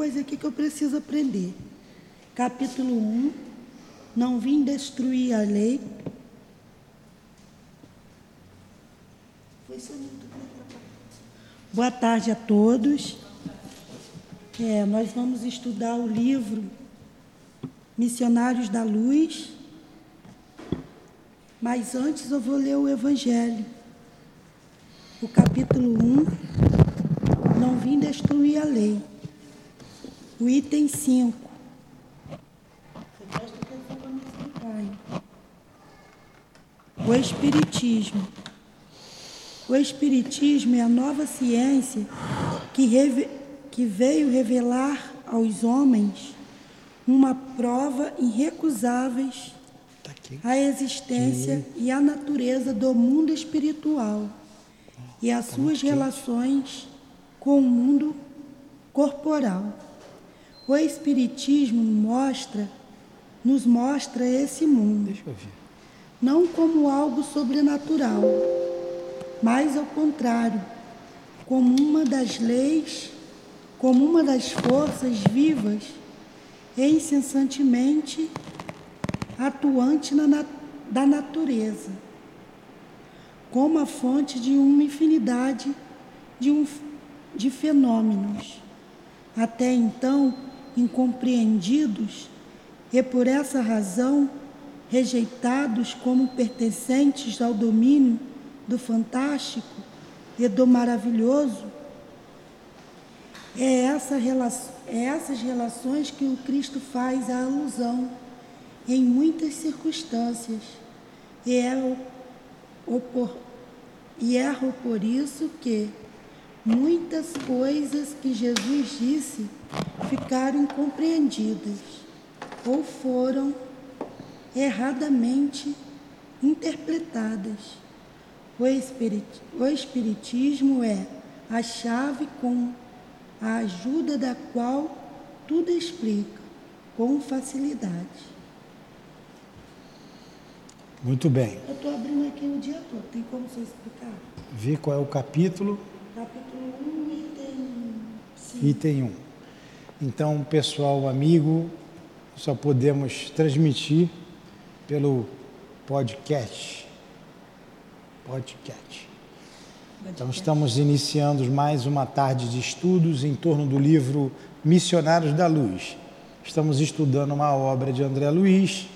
coisa aqui que eu preciso aprender. Capítulo 1. Não vim destruir a lei. Boa tarde a todos. É, nós vamos estudar o livro Missionários da Luz. Mas antes eu vou ler o Evangelho. O capítulo 1. Não vim destruir a lei. O item 5. O Espiritismo. O Espiritismo é a nova ciência que, reve, que veio revelar aos homens uma prova irrecusáveis tá a existência e a natureza do mundo espiritual e as tá suas relações com o mundo corporal. O Espiritismo mostra, nos mostra esse mundo, não como algo sobrenatural, mas ao contrário, como uma das leis, como uma das forças vivas e incessantemente atuante na, da natureza, como a fonte de uma infinidade de, um, de fenômenos. Até então, incompreendidos e, por essa razão, rejeitados como pertencentes ao domínio do fantástico e do maravilhoso, é, essa, é essas relações que o Cristo faz a alusão em muitas circunstâncias. E é, o, por, e é por isso que muitas coisas que Jesus disse ficaram incompreendidas ou foram erradamente interpretadas. O, espirit, o Espiritismo é a chave com a ajuda da qual tudo explica com facilidade. Muito bem. Eu estou abrindo aqui o dia todo, tem como você explicar? Ver qual é o capítulo. Capítulo 1, item 5. Item 1. Então, pessoal, amigo, só podemos transmitir pelo podcast. Podcast. Então, estamos iniciando mais uma tarde de estudos em torno do livro Missionários da Luz. Estamos estudando uma obra de André Luiz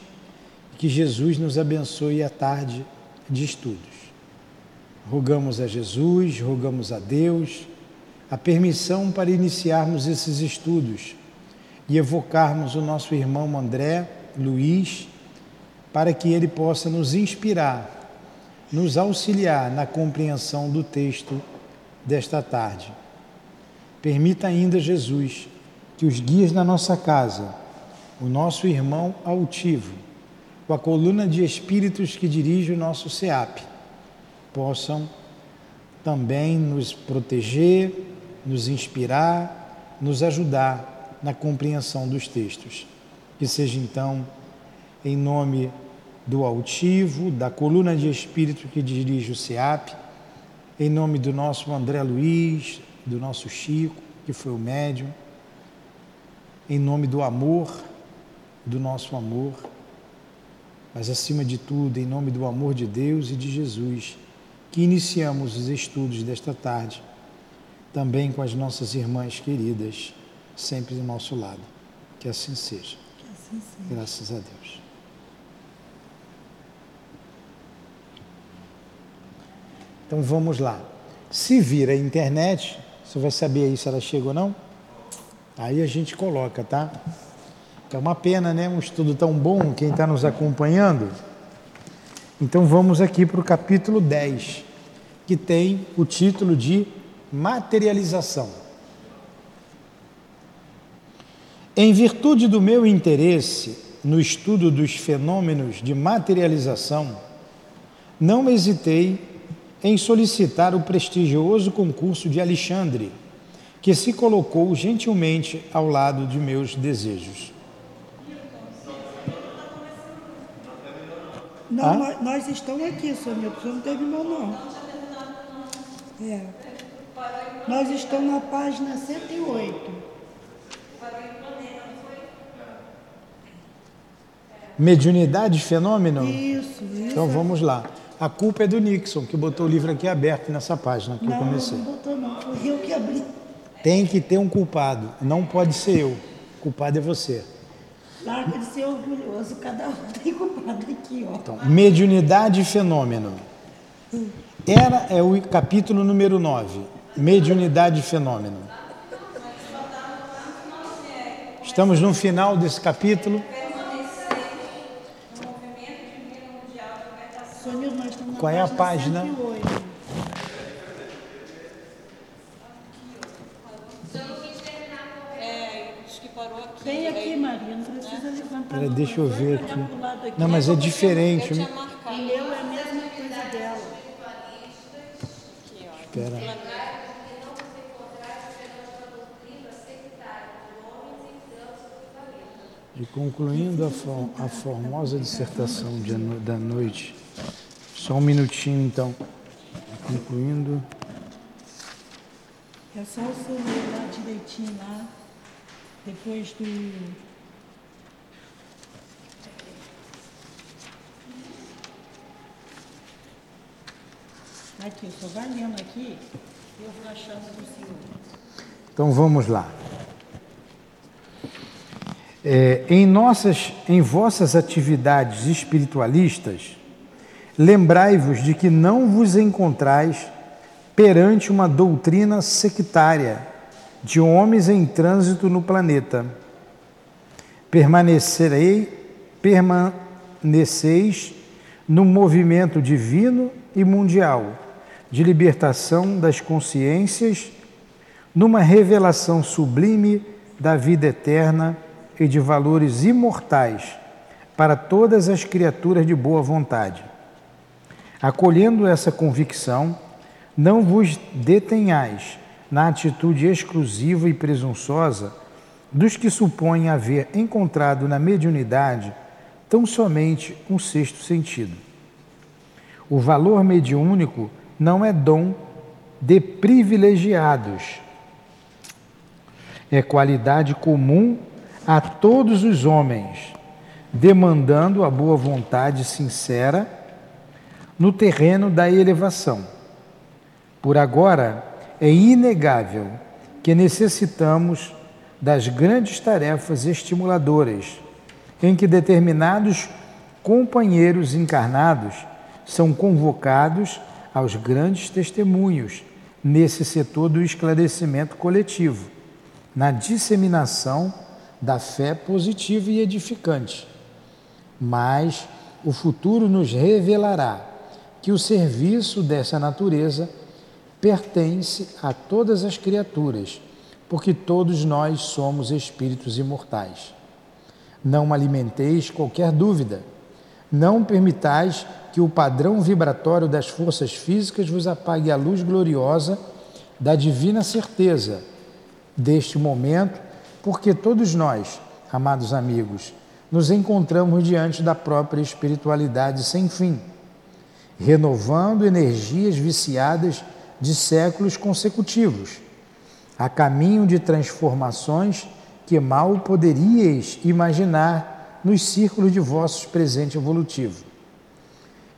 que Jesus nos abençoe a tarde de estudos. Rogamos a Jesus, rogamos a Deus a permissão para iniciarmos esses estudos e evocarmos o nosso irmão André Luiz para que ele possa nos inspirar, nos auxiliar na compreensão do texto desta tarde. Permita ainda, Jesus, que os guias na nossa casa, o nosso irmão altivo, com a coluna de espíritos que dirige o nosso SEAP, possam também nos proteger, nos inspirar, nos ajudar na compreensão dos textos. Que seja então em nome do altivo, da coluna de espírito que dirige o SEAP, em nome do nosso André Luiz, do nosso Chico, que foi o médium, em nome do amor, do nosso amor mas acima de tudo, em nome do amor de Deus e de Jesus, que iniciamos os estudos desta tarde, também com as nossas irmãs queridas, sempre do nosso lado. Que assim seja. Que assim seja. Graças a Deus. Então vamos lá. Se vir a internet, você vai saber aí se ela chega ou não? Aí a gente coloca, tá? É uma pena, né? Um estudo tão bom, quem está nos acompanhando. Então vamos aqui para o capítulo 10, que tem o título de Materialização. Em virtude do meu interesse no estudo dos fenômenos de materialização, não hesitei em solicitar o prestigioso concurso de Alexandre, que se colocou gentilmente ao lado de meus desejos. Não, ah? nós, nós, estamos aqui, você não terminou não. É. Nós estamos na página 108. Mediunidade, fenômeno? Isso, isso. Então vamos lá. A culpa é do Nixon, que botou o livro aqui aberto nessa página que não, eu comecei. Não, botou não, foi eu que abri. Tem que ter um culpado, não pode ser eu. O culpado é você. Larga de ser orgulhoso, cada um tem culpado aqui, ó. Então, mediunidade e fenômeno. Era é o capítulo número 9. Mediunidade e fenômeno. Estamos no final desse capítulo. Qual é a página? 108. É, acho que parou aqui. Maria, não precisa levantar. Pera, não. deixa eu ver aqui. Não, mas é diferente. O meu é a mesma coisa dela. Espera. E concluindo a, for- a formosa dissertação de da noite, só um minutinho então. Concluindo. É só o seu ler lá direitinho lá, depois do. Aqui, só vai lendo aqui, eu vou achando do senhor. Então vamos lá. É, em nossas, em vossas atividades espiritualistas, lembrai-vos de que não vos encontrais perante uma doutrina sectária de homens em trânsito no planeta. Permanecerei, permaneceis no movimento divino e mundial de libertação das consciências numa revelação sublime da vida eterna e de valores imortais para todas as criaturas de boa vontade. Acolhendo essa convicção, não vos detenhais na atitude exclusiva e presunçosa dos que supõem haver encontrado na mediunidade tão somente um sexto sentido. O valor mediúnico não é dom de privilegiados, é qualidade comum a todos os homens, demandando a boa vontade sincera no terreno da elevação. Por agora, é inegável que necessitamos das grandes tarefas estimuladoras em que determinados companheiros encarnados são convocados aos grandes testemunhos nesse setor do esclarecimento coletivo, na disseminação da fé positiva e edificante. Mas o futuro nos revelará que o serviço dessa natureza pertence a todas as criaturas, porque todos nós somos espíritos imortais. Não alimenteis qualquer dúvida. Não permitais que o padrão vibratório das forças físicas vos apague a luz gloriosa da divina certeza deste momento, porque todos nós, amados amigos, nos encontramos diante da própria espiritualidade sem fim, renovando energias viciadas de séculos consecutivos, a caminho de transformações que mal poderíeis imaginar nos círculos de vossos presente evolutivo.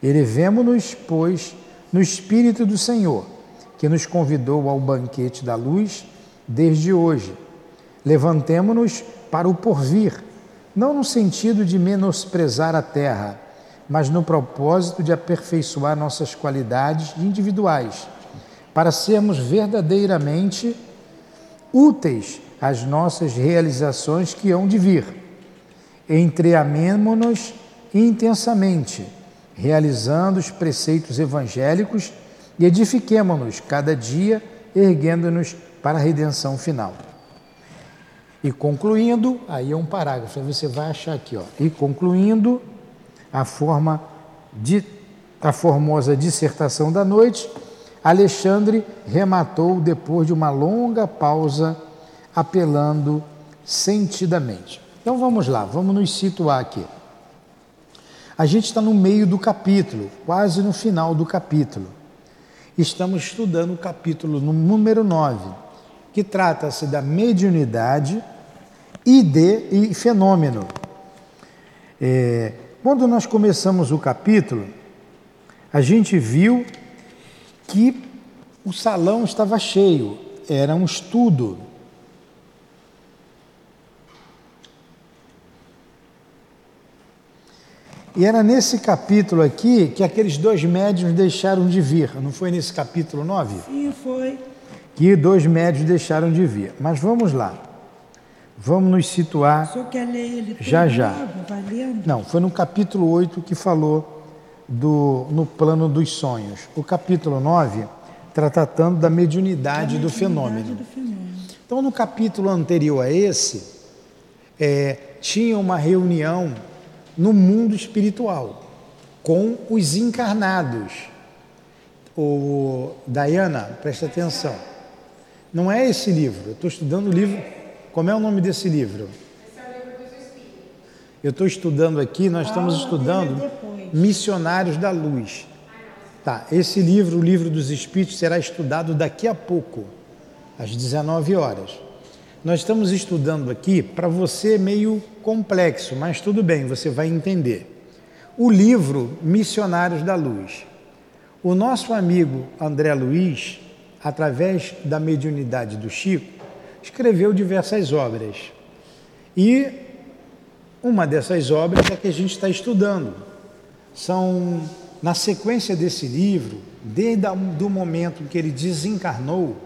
Elevemo-nos, pois, no Espírito do Senhor, que nos convidou ao banquete da luz desde hoje. Levantemo-nos para o porvir, não no sentido de menosprezar a terra, mas no propósito de aperfeiçoar nossas qualidades individuais, para sermos verdadeiramente úteis às nossas realizações que hão de vir. Entreamemo-nos intensamente, realizando os preceitos evangélicos e edifiquemo-nos cada dia, erguendo-nos para a redenção final. E concluindo, aí é um parágrafo, você vai achar aqui, ó. E concluindo a forma de a formosa dissertação da noite, Alexandre rematou depois de uma longa pausa, apelando sentidamente. Então vamos lá, vamos nos situar aqui. A gente está no meio do capítulo, quase no final do capítulo. Estamos estudando o capítulo número 9, que trata-se da mediunidade de e fenômeno. É, quando nós começamos o capítulo, a gente viu que o salão estava cheio, era um estudo. E era nesse capítulo aqui que aqueles dois médios deixaram de vir. Não foi nesse capítulo 9? Sim, foi. Que dois médios deixaram de vir. Mas vamos lá. Vamos nos situar. Senhor quer ler ele Já, já. Não, foi no capítulo 8 que falou do, no plano dos sonhos. O capítulo 9 está tratando da mediunidade, do, mediunidade fenômeno. do fenômeno. Então, no capítulo anterior a esse, é, tinha uma reunião no mundo espiritual com os encarnados. O Diana, presta atenção. Não é esse livro. Eu estou estudando o livro. Como é o nome desse livro? Eu estou estudando aqui, nós estamos aula estudando é. Missionários da Luz. Tá, esse livro, o livro dos Espíritos, será estudado daqui a pouco, às 19 horas. Nós estamos estudando aqui para você meio complexo, mas tudo bem, você vai entender. O livro Missionários da Luz. O nosso amigo André Luiz, através da mediunidade do Chico, escreveu diversas obras. E uma dessas obras é que a gente está estudando. São, na sequência desse livro, desde o momento que ele desencarnou,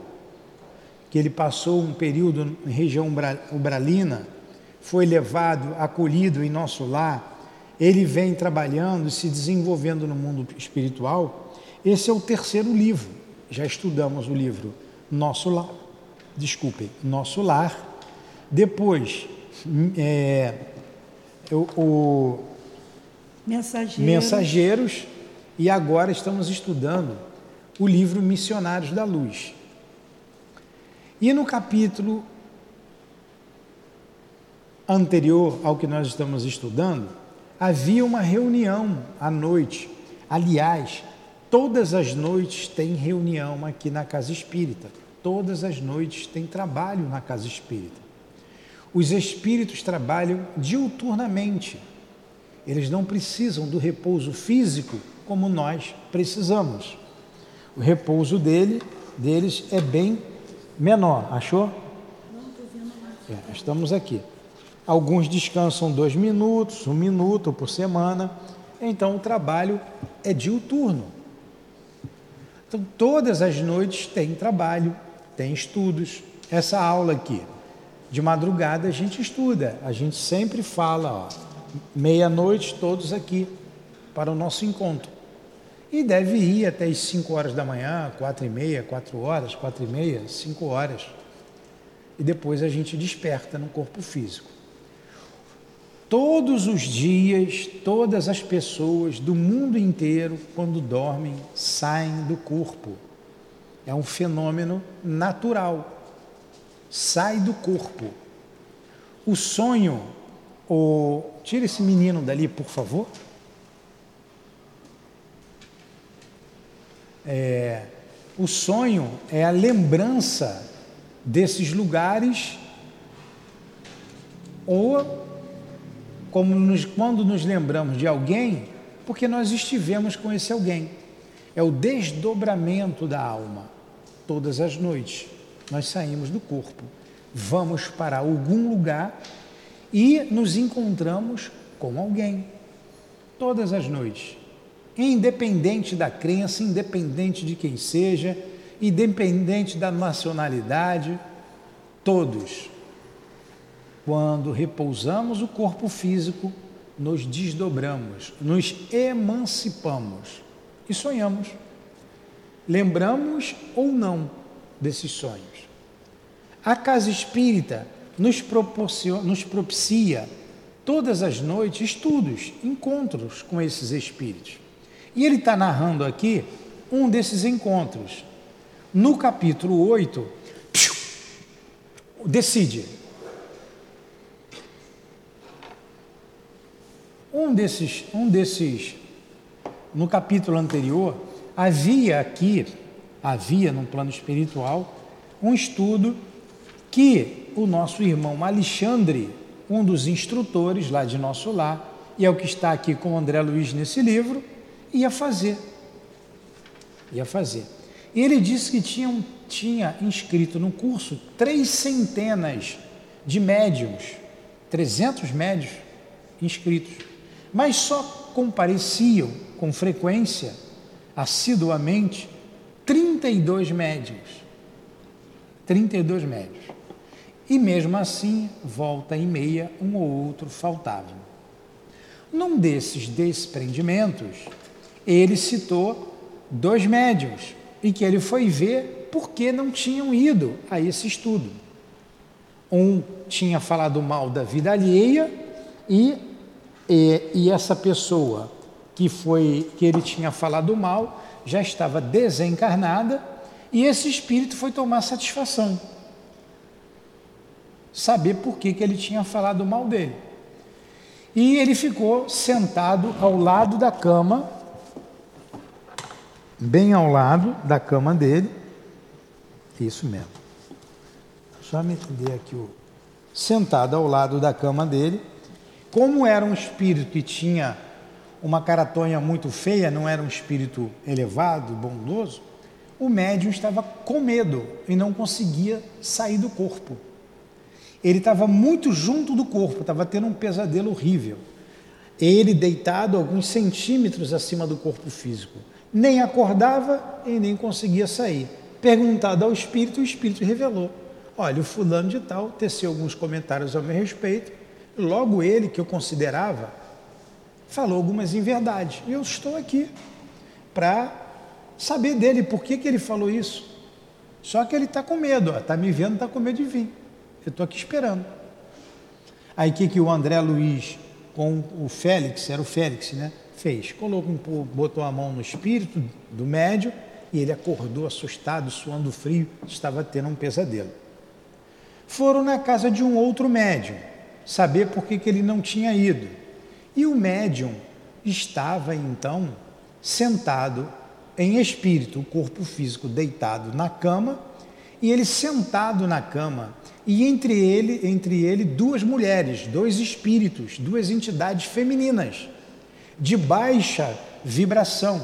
que ele passou um período em região ubra- ubralina, foi levado, acolhido em nosso lar, ele vem trabalhando se desenvolvendo no mundo espiritual. Esse é o terceiro livro. Já estudamos o livro Nosso Lar, desculpem, Nosso Lar. Depois, hum, é, o- o Mensageiro. Mensageiros e agora estamos estudando o livro Missionários da Luz. E no capítulo anterior ao que nós estamos estudando, havia uma reunião à noite. Aliás, todas as noites tem reunião aqui na Casa Espírita. Todas as noites tem trabalho na Casa Espírita. Os espíritos trabalham diuturnamente. Eles não precisam do repouso físico como nós precisamos. O repouso dele, deles é bem menor. Achou? É, estamos aqui. Alguns descansam dois minutos, um minuto por semana. Então o trabalho é diuturno. Então todas as noites tem trabalho, tem estudos. Essa aula aqui, de madrugada a gente estuda. A gente sempre fala, ó, meia-noite todos aqui para o nosso encontro. E deve ir até as 5 horas da manhã, quatro e meia, quatro horas, quatro e meia, cinco horas. E depois a gente desperta no corpo físico. Todos os dias, todas as pessoas do mundo inteiro, quando dormem, saem do corpo. É um fenômeno natural. Sai do corpo. O sonho, o... tira esse menino dali, por favor. É, o sonho é a lembrança desses lugares ou como nos, quando nos lembramos de alguém, porque nós estivemos com esse alguém. É o desdobramento da alma. Todas as noites nós saímos do corpo, vamos para algum lugar e nos encontramos com alguém. Todas as noites. Independente da crença, independente de quem seja, independente da nacionalidade, todos quando repousamos o corpo físico, nos desdobramos, nos emancipamos e sonhamos. Lembramos ou não desses sonhos. A casa espírita nos, nos propicia todas as noites estudos, encontros com esses espíritos. E ele está narrando aqui um desses encontros. No capítulo 8, decide Um desses, um desses, no capítulo anterior, havia aqui, havia no plano espiritual, um estudo que o nosso irmão Alexandre, um dos instrutores lá de nosso lar, e é o que está aqui com o André Luiz nesse livro, ia fazer. Ia fazer. E ele disse que tinha, tinha inscrito no curso três centenas de médiums, 300 médios inscritos, mas só compareciam com frequência, assiduamente, 32 médios. 32 médios. E mesmo assim, volta e meia, um ou outro faltava. Num desses desprendimentos, ele citou dois médios e que ele foi ver por que não tinham ido a esse estudo. Um tinha falado mal da vida alheia e, e, e essa pessoa que foi que ele tinha falado mal já estava desencarnada e esse espírito foi tomar satisfação. Saber por que, que ele tinha falado mal dele. E ele ficou sentado ao lado da cama, bem ao lado da cama dele. Isso mesmo. Só me entender aqui o. Sentado ao lado da cama dele. Como era um espírito que tinha uma caratonha muito feia, não era um espírito elevado, bondoso, o médium estava com medo e não conseguia sair do corpo. Ele estava muito junto do corpo, estava tendo um pesadelo horrível. Ele deitado alguns centímetros acima do corpo físico. Nem acordava e nem conseguia sair. Perguntado ao espírito, o espírito revelou: Olha, o fulano de tal teceu alguns comentários ao meu respeito. Logo ele, que eu considerava, falou algumas inverdades. E eu estou aqui para saber dele por que, que ele falou isso. Só que ele está com medo, está me vendo, está com medo de vir. Eu estou aqui esperando. Aí o que, que o André Luiz com o Félix, era o Félix, né? Fez. Colocou, botou a mão no espírito do médio e ele acordou assustado, suando frio, estava tendo um pesadelo. Foram na casa de um outro médium, saber por que, que ele não tinha ido. E o médium estava então sentado em espírito, o corpo físico deitado na cama, e ele sentado na cama, e entre ele, entre ele duas mulheres, dois espíritos, duas entidades femininas de baixa vibração,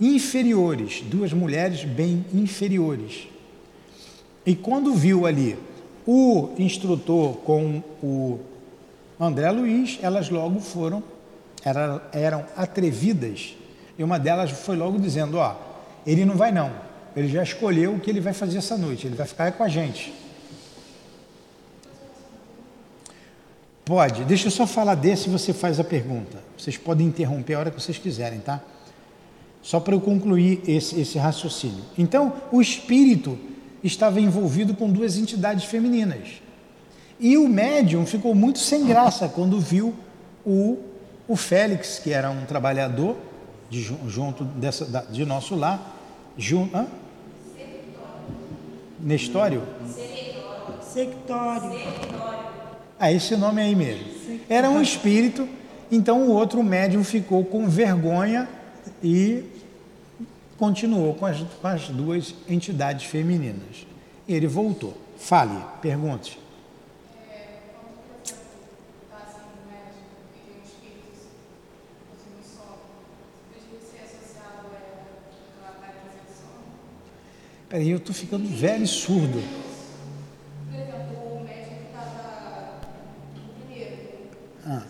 inferiores, duas mulheres bem inferiores. E quando viu ali o instrutor com o André Luiz, elas logo foram, eram, eram atrevidas, e uma delas foi logo dizendo: Ó, ele não vai não, ele já escolheu o que ele vai fazer essa noite, ele vai ficar com a gente. Pode, deixa eu só falar desse e você faz a pergunta. Vocês podem interromper a hora que vocês quiserem, tá? Só para eu concluir esse, esse raciocínio. Então, o espírito estava envolvido com duas entidades femininas. E o médium ficou muito sem graça quando viu o, o Félix, que era um trabalhador de, junto dessa, de nosso lar, junto, hã? Nestório? Sectório. Ah, esse nome aí mesmo. Era um espírito, então o outro médium ficou com vergonha e continuou com as, com as duas entidades femininas. Ele voltou. Fale, pergunte. Peraí, eu estou ficando velho e surdo. Ah,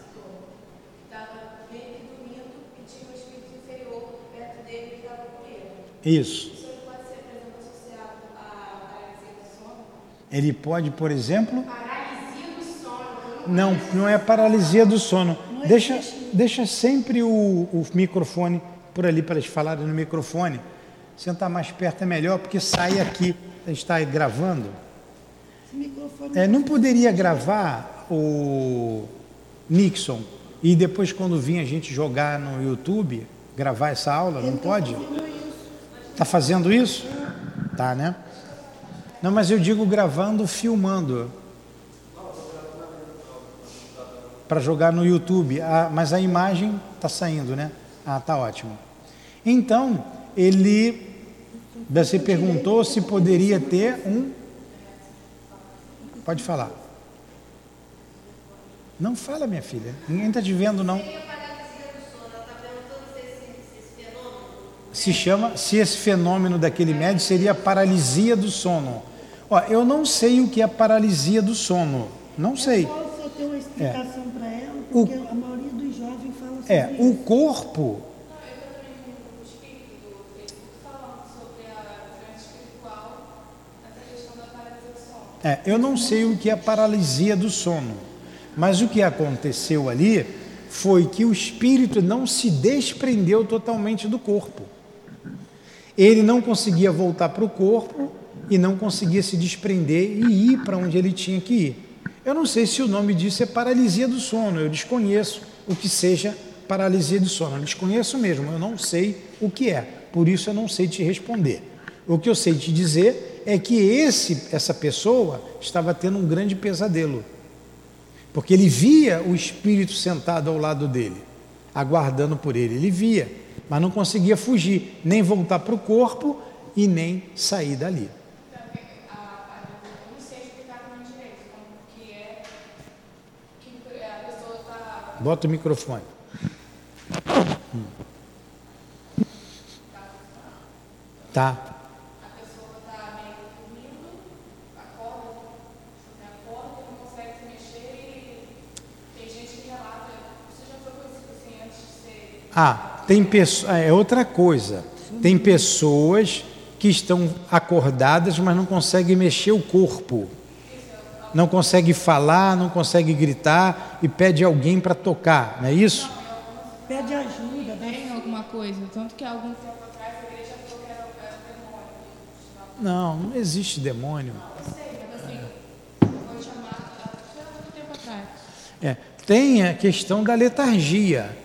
ele. isso. Aí pode por exemplo, paralisia do sono? Ele pode, por exemplo, Paralisia do sono. não, não é paralisia do sono. Deixa, deixa sempre o, o microfone por ali para eles falarem no microfone. Sentar mais perto é melhor porque sai aqui. A gente está gravando. É, não poderia gravar o Nixon e depois, quando vir a gente jogar no YouTube, gravar essa aula? Não pode? Está fazendo isso? Tá, né? Não, mas eu digo gravando, filmando. Para jogar no YouTube. Ah, mas a imagem está saindo, né? Ah, tá ótimo. Então, ele. Você perguntou se poderia ter um. Pode falar. Não fala, minha filha. Ninguém está te vendo, não. Se chama, se esse fenômeno daquele médico seria paralisia do sono. Ó, eu não sei o que é paralisia do sono. Não sei. Posso eu ter uma explicação para ela, porque a maioria dos jovens fala sobre É, o corpo É, eu não sei o que é paralisia do sono, mas o que aconteceu ali foi que o espírito não se desprendeu totalmente do corpo. Ele não conseguia voltar para o corpo e não conseguia se desprender e ir para onde ele tinha que ir. Eu não sei se o nome disso é paralisia do sono, eu desconheço o que seja paralisia do sono, eu desconheço mesmo, eu não sei o que é, por isso eu não sei te responder. O que eu sei te dizer é que esse, essa pessoa estava tendo um grande pesadelo, porque ele via o espírito sentado ao lado dele, aguardando por ele. Ele via, mas não conseguia fugir, nem voltar para o corpo e nem sair dali. Bota o microfone. Tá. a pessoa está meio dormindo, acorda, né, acorda, não consegue se mexer e tem gente que relata. Você já foi conhecido assim antes de ser. Ah, tem pessoas. É outra coisa. Tem pessoas que estão acordadas, mas não conseguem mexer o corpo. Não consegue falar, não consegue gritar e pede alguém para tocar, não é isso? Pede ajuda, né? Tem alguma coisa, tanto que há algum tempo atrás a igreja falou que era, demônio. Não, não existe demônio. Não sei, mas assim, foi chamado há muito tempo atrás. É, tem a questão da letargia.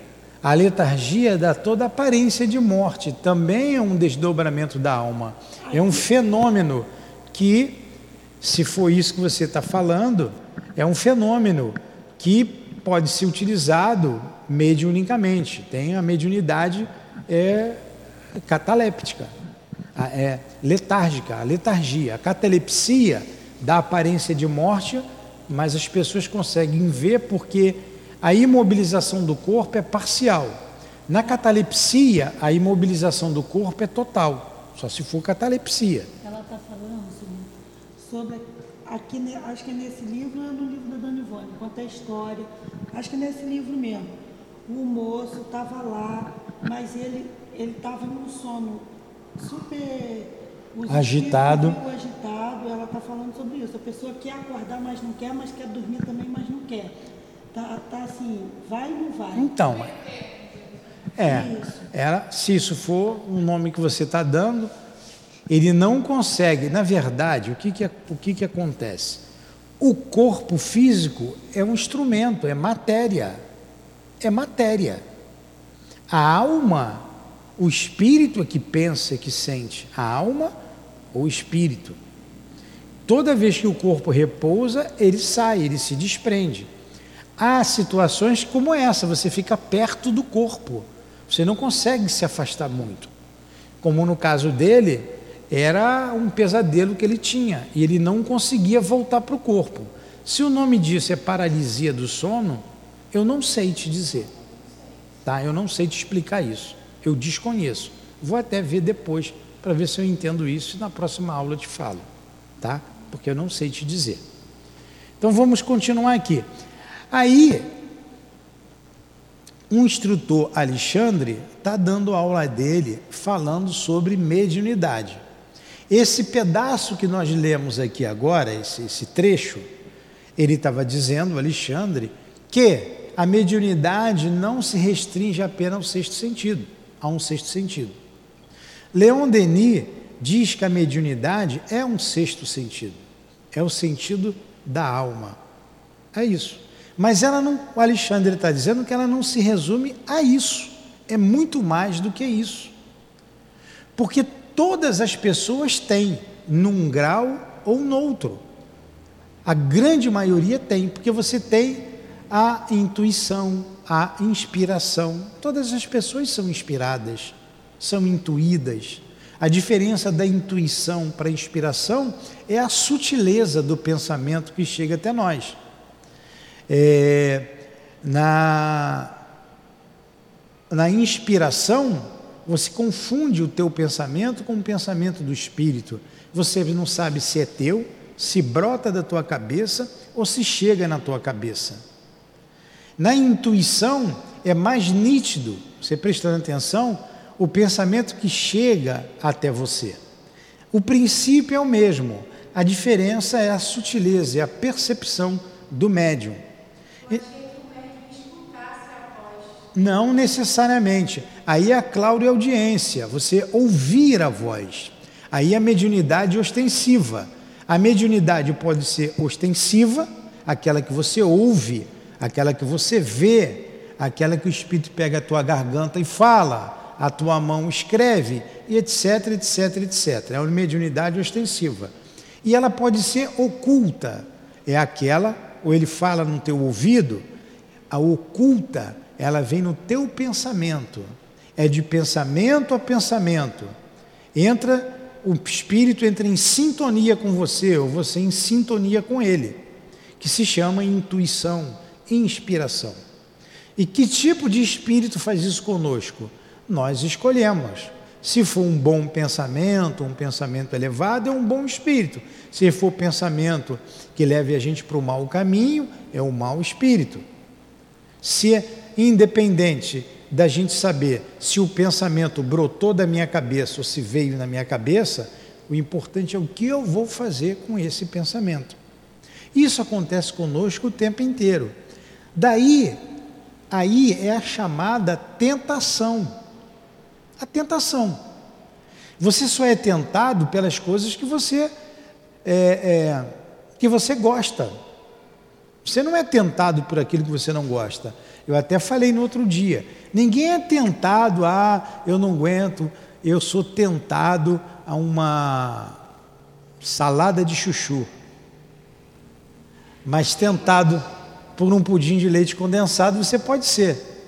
A letargia dá toda a aparência de morte, também é um desdobramento da alma. É um fenômeno que, se for isso que você está falando, é um fenômeno que pode ser utilizado mediunicamente. Tem a mediunidade é, cataléptica, é letárgica, a letargia. A catalepsia dá aparência de morte, mas as pessoas conseguem ver porque a imobilização do corpo é parcial. Na catalepsia, a imobilização do corpo é total, só se for catalepsia. Ela está falando sobre, sobre aqui, acho que é nesse livro, é no livro da Dona Ivone, conta a história. Acho que é nesse livro mesmo. O moço estava lá, mas ele ele estava num sono super Agitado. agitado. Ela está falando sobre isso. A pessoa quer acordar, mas não quer, mas quer dormir também, mas não quer. Tá, tá assim, vai e não vai. Então, é, ela, se isso for o nome que você está dando, ele não consegue. Na verdade, o que, que, o que, que acontece? O corpo físico é um instrumento, é matéria. É matéria. A alma, o espírito é que pensa, que sente. A alma ou espírito. Toda vez que o corpo repousa, ele sai, ele se desprende. Há situações como essa, você fica perto do corpo, você não consegue se afastar muito. Como no caso dele, era um pesadelo que ele tinha e ele não conseguia voltar para o corpo. Se o nome disso é paralisia do sono, eu não sei te dizer. Tá? Eu não sei te explicar isso. Eu desconheço. Vou até ver depois para ver se eu entendo isso e na próxima aula te falo, tá? Porque eu não sei te dizer. Então vamos continuar aqui. Aí, um instrutor, Alexandre, está dando aula dele falando sobre mediunidade. Esse pedaço que nós lemos aqui agora, esse, esse trecho, ele estava dizendo, Alexandre, que a mediunidade não se restringe apenas ao sexto sentido, a um sexto sentido. Leon Denis diz que a mediunidade é um sexto sentido, é o sentido da alma. É isso. Mas ela não, o Alexandre está dizendo que ela não se resume a isso. É muito mais do que isso. Porque todas as pessoas têm, num grau ou noutro. A grande maioria tem, porque você tem a intuição, a inspiração. Todas as pessoas são inspiradas, são intuídas. A diferença da intuição para a inspiração é a sutileza do pensamento que chega até nós. É, na, na inspiração, você confunde o teu pensamento com o pensamento do Espírito. Você não sabe se é teu, se brota da tua cabeça ou se chega na tua cabeça. Na intuição é mais nítido, você prestando atenção, o pensamento que chega até você. O princípio é o mesmo, a diferença é a sutileza, é a percepção do médium. Não necessariamente. Aí a Cláudia é audiência, você ouvir a voz. Aí a mediunidade ostensiva. A mediunidade pode ser ostensiva, aquela que você ouve, aquela que você vê, aquela que o Espírito pega a tua garganta e fala, a tua mão escreve, e etc, etc, etc. É uma mediunidade ostensiva. E ela pode ser oculta, é aquela, ou ele fala no teu ouvido, a oculta, ela vem no teu pensamento, é de pensamento a pensamento. Entra, o espírito entra em sintonia com você, ou você em sintonia com ele, que se chama intuição, inspiração. E que tipo de espírito faz isso conosco? Nós escolhemos. Se for um bom pensamento, um pensamento elevado, é um bom espírito. Se for pensamento que leve a gente para o mau caminho, é um mau espírito. Se é independente da gente saber se o pensamento brotou da minha cabeça ou se veio na minha cabeça, o importante é o que eu vou fazer com esse pensamento. Isso acontece conosco o tempo inteiro. Daí, aí é a chamada tentação a tentação. Você só é tentado pelas coisas que você é, é, que você gosta. Você não é tentado por aquilo que você não gosta. Eu até falei no outro dia. Ninguém é tentado a ah, eu não aguento, eu sou tentado a uma salada de chuchu. Mas tentado por um pudim de leite condensado, você pode ser.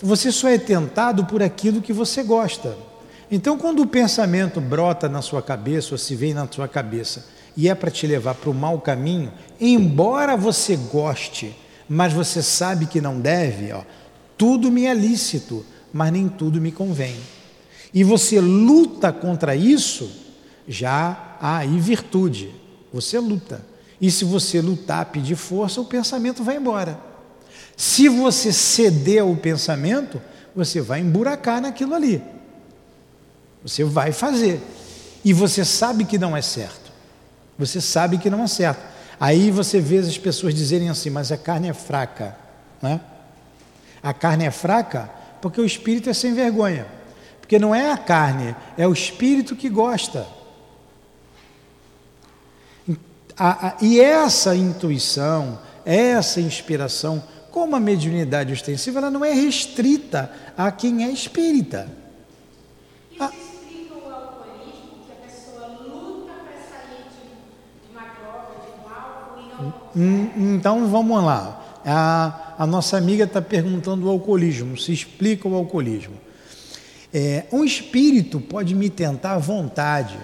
Você só é tentado por aquilo que você gosta. Então, quando o pensamento brota na sua cabeça ou se vem na sua cabeça e é para te levar para o mau caminho, embora você goste, mas você sabe que não deve, ó, tudo me é lícito, mas nem tudo me convém. E você luta contra isso, já há aí virtude. Você luta. E se você lutar, pedir força, o pensamento vai embora. Se você ceder ao pensamento, você vai emburacar naquilo ali. Você vai fazer. E você sabe que não é certo. Você sabe que não é certo. Aí você vê as pessoas dizerem assim, mas a carne é fraca. Né? A carne é fraca porque o espírito é sem vergonha. Porque não é a carne, é o espírito que gosta. E essa intuição, essa inspiração, como a mediunidade ostensiva, ela não é restrita a quem é espírita. Ah. a hum, consegue? Então vamos lá. A, a nossa amiga está perguntando o alcoolismo, se explica o alcoolismo. É, um espírito pode me tentar à vontade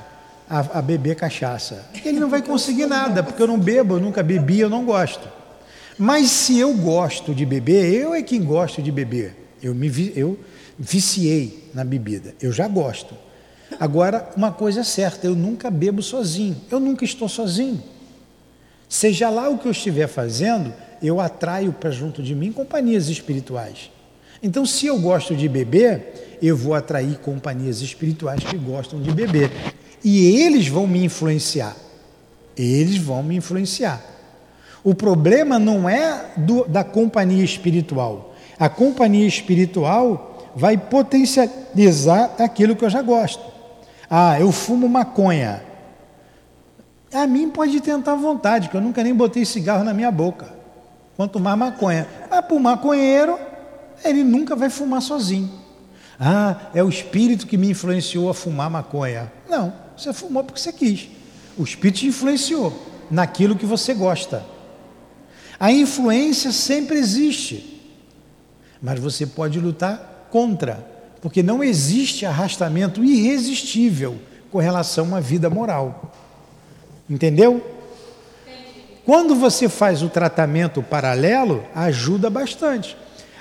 a, a beber cachaça. Ele não vai conseguir nada, porque eu não bebo, eu nunca bebi, eu não gosto. Mas se eu gosto de beber, eu é quem gosto de beber. Eu me eu viciei na bebida. Eu já gosto. Agora, uma coisa é certa, eu nunca bebo sozinho. Eu nunca estou sozinho. Seja lá o que eu estiver fazendo, eu atraio para junto de mim companhias espirituais. Então, se eu gosto de beber, eu vou atrair companhias espirituais que gostam de beber. E eles vão me influenciar. Eles vão me influenciar. O problema não é do, da companhia espiritual. A companhia espiritual vai potencializar aquilo que eu já gosto. Ah, eu fumo maconha. A mim pode tentar à vontade, que eu nunca nem botei cigarro na minha boca. Quanto mais maconha. Mas para o maconheiro, ele nunca vai fumar sozinho. Ah, é o espírito que me influenciou a fumar maconha. Não, você fumou porque você quis. O espírito te influenciou naquilo que você gosta. A influência sempre existe, mas você pode lutar contra, porque não existe arrastamento irresistível com relação à vida moral. Entendeu? quando você faz o tratamento paralelo, ajuda bastante.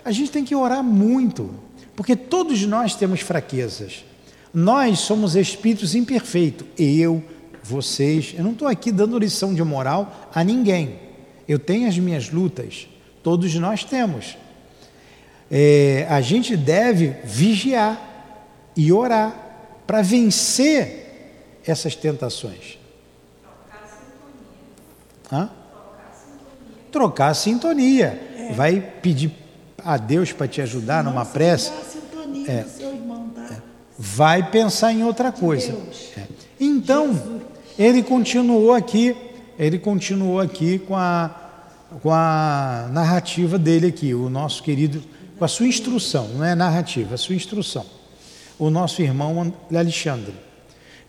A gente tem que orar muito, porque todos nós temos fraquezas. Nós somos espíritos imperfeitos. Eu, vocês, eu não estou aqui dando lição de moral a ninguém. Eu tenho as minhas lutas, todos nós temos. É, a gente deve vigiar e orar para vencer essas tentações. Hã? Trocar a sintonia. É. Vai pedir a Deus para te ajudar numa prece. É. Irmão, tá? é. Vai pensar em outra coisa. É. Então, Jesus. ele continuou aqui, ele continuou aqui com a, com a narrativa dele aqui, o nosso querido, com a sua instrução, não é narrativa, a sua instrução. O nosso irmão Alexandre,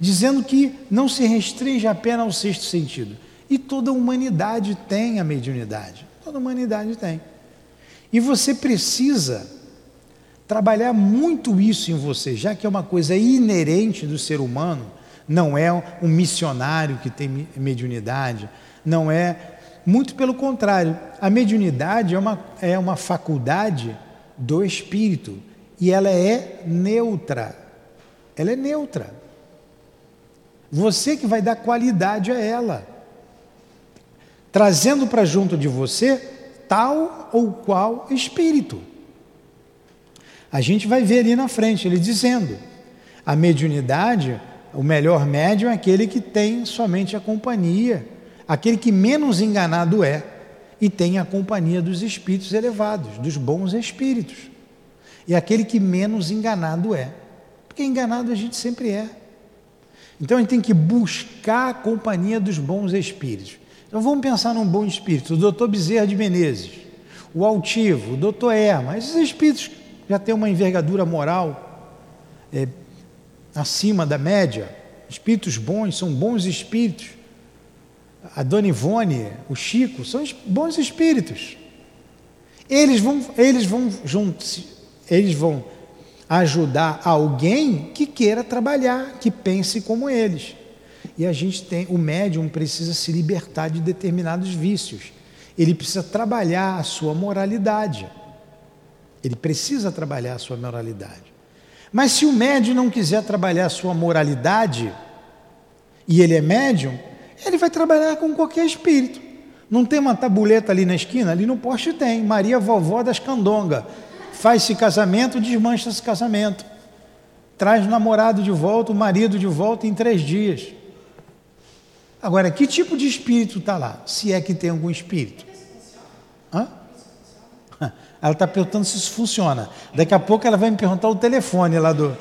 dizendo que não se restringe apenas ao sexto sentido. E toda a humanidade tem a mediunidade. Toda a humanidade tem. E você precisa trabalhar muito isso em você, já que é uma coisa inerente do ser humano, não é um missionário que tem mediunidade, não é. Muito pelo contrário, a mediunidade é uma, é uma faculdade do espírito e ela é neutra. Ela é neutra. Você que vai dar qualidade a ela, trazendo para junto de você tal ou qual espírito. A gente vai ver ali na frente, ele dizendo: a mediunidade, o melhor médium é aquele que tem somente a companhia, aquele que menos enganado é e tem a companhia dos espíritos elevados, dos bons espíritos. E aquele que menos enganado é, porque enganado a gente sempre é. Então a gente tem que buscar a companhia dos bons espíritos. Então vamos pensar num bom espírito, o doutor Bezerra de Menezes, o altivo, o doutor Erma, esses espíritos já têm uma envergadura moral é, acima da média, espíritos bons, são bons espíritos. A Dona Ivone, o Chico, são bons espíritos. Eles vão, eles vão, juntos, eles vão ajudar alguém que queira trabalhar, que pense como eles. E a gente tem, o médium precisa se libertar de determinados vícios. Ele precisa trabalhar a sua moralidade. Ele precisa trabalhar a sua moralidade. Mas se o médium não quiser trabalhar a sua moralidade, e ele é médium, ele vai trabalhar com qualquer espírito. Não tem uma tabuleta ali na esquina? Ali no poste tem. Maria Vovó das Candonga. Faz-se casamento, desmancha esse casamento. Traz o namorado de volta, o marido de volta em três dias. Agora, que tipo de espírito está lá? Se é que tem algum espírito. Hã? Ela está perguntando se isso funciona. Daqui a pouco ela vai me perguntar o telefone lá do,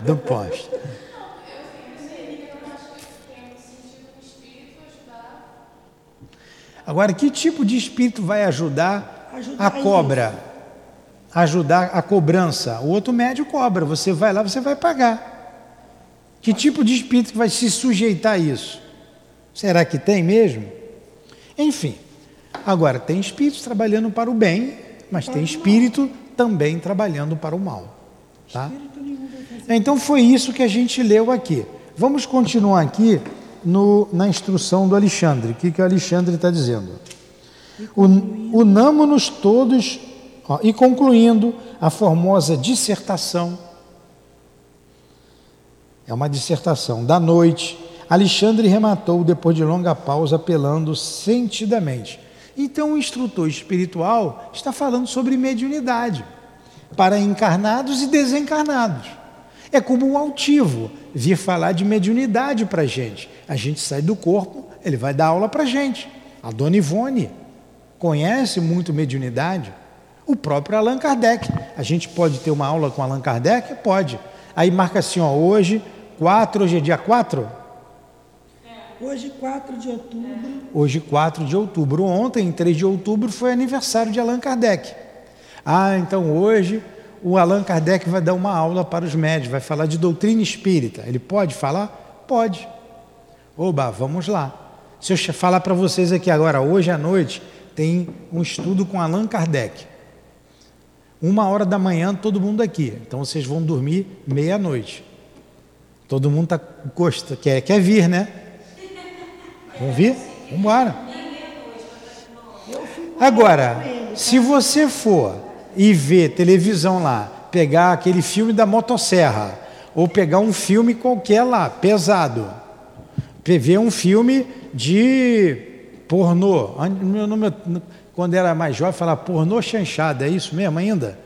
do poste. Agora, que tipo de espírito vai ajudar, ajudar a cobra? Isso. Ajudar a cobrança. O outro médio cobra. Você vai lá, você vai pagar. Que tipo de espírito vai se sujeitar a isso? Será que tem mesmo? Enfim, agora tem espíritos trabalhando para o bem, mas tem espírito também trabalhando para o mal. Tá? Então foi isso que a gente leu aqui. Vamos continuar aqui no, na instrução do Alexandre. O que, que o Alexandre está dizendo? Unamo-nos todos, ó, e concluindo a formosa dissertação, é uma dissertação da noite Alexandre rematou depois de longa pausa, apelando sentidamente. Então, o instrutor espiritual está falando sobre mediunidade para encarnados e desencarnados. É como o altivo vir falar de mediunidade para a gente. A gente sai do corpo, ele vai dar aula para a gente. A dona Ivone conhece muito mediunidade. O próprio Allan Kardec. A gente pode ter uma aula com Allan Kardec? Pode. Aí marca assim, ó, hoje, 4, hoje é dia 4? Hoje, 4 de outubro. Hoje, 4 de outubro. Ontem, 3 de outubro, foi aniversário de Allan Kardec. Ah, então hoje o Allan Kardec vai dar uma aula para os médios, vai falar de doutrina espírita. Ele pode falar? Pode. Oba, vamos lá. Se eu falar para vocês aqui agora, hoje à noite, tem um estudo com Allan Kardec. Uma hora da manhã, todo mundo aqui. Então vocês vão dormir meia-noite. Todo mundo tá, gosta, quer, quer vir, né? Vamos vir? Eu fico Agora, se você for e ver televisão lá, pegar aquele filme da motosserra, ou pegar um filme qualquer lá, pesado, ver um filme de pornô. Meu nome- Quando era mais jovem, falava pornô chanchada, é isso mesmo ainda?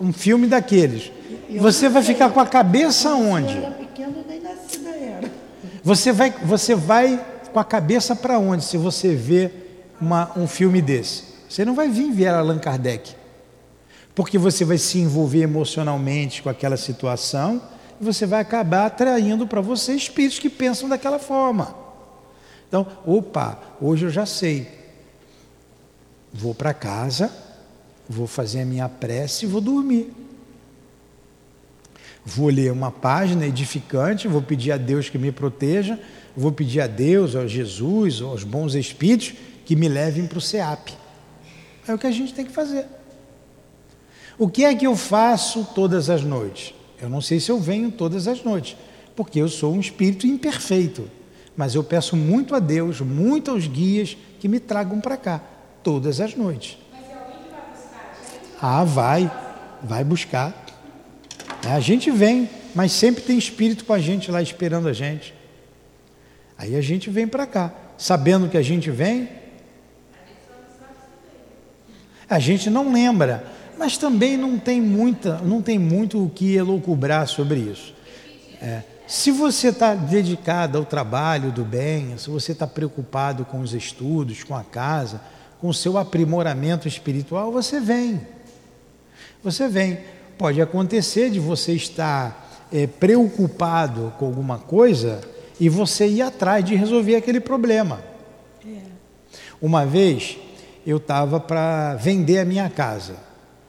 Um filme daqueles. Você vai ficar com a cabeça onde? Você vai, você vai com a cabeça para onde se você vê uma- um filme desse? Você não vai vir ver Allan Kardec. Porque você vai se envolver emocionalmente com aquela situação e você vai acabar atraindo para você espíritos que pensam daquela forma. Então, opa, hoje eu já sei. Vou para casa, vou fazer a minha prece e vou dormir. Vou ler uma página edificante, vou pedir a Deus que me proteja, vou pedir a Deus, a Jesus, aos bons espíritos que me levem para o SEAP. É o que a gente tem que fazer. O que é que eu faço todas as noites? Eu não sei se eu venho todas as noites, porque eu sou um espírito imperfeito. Mas eu peço muito a Deus, muito aos guias que me tragam para cá, todas as noites. Ah, vai, vai buscar. É, A gente vem, mas sempre tem espírito com a gente lá esperando a gente. Aí a gente vem para cá, sabendo que a gente vem. A gente não lembra, mas também não tem muita, não tem muito o que elucubrar sobre isso. É, se você está dedicado ao trabalho do bem, se você está preocupado com os estudos, com a casa, com o seu aprimoramento espiritual, você vem. Você vem. Pode acontecer de você estar é, preocupado com alguma coisa e você ir atrás de resolver aquele problema. Uma vez eu estava para vender a minha casa.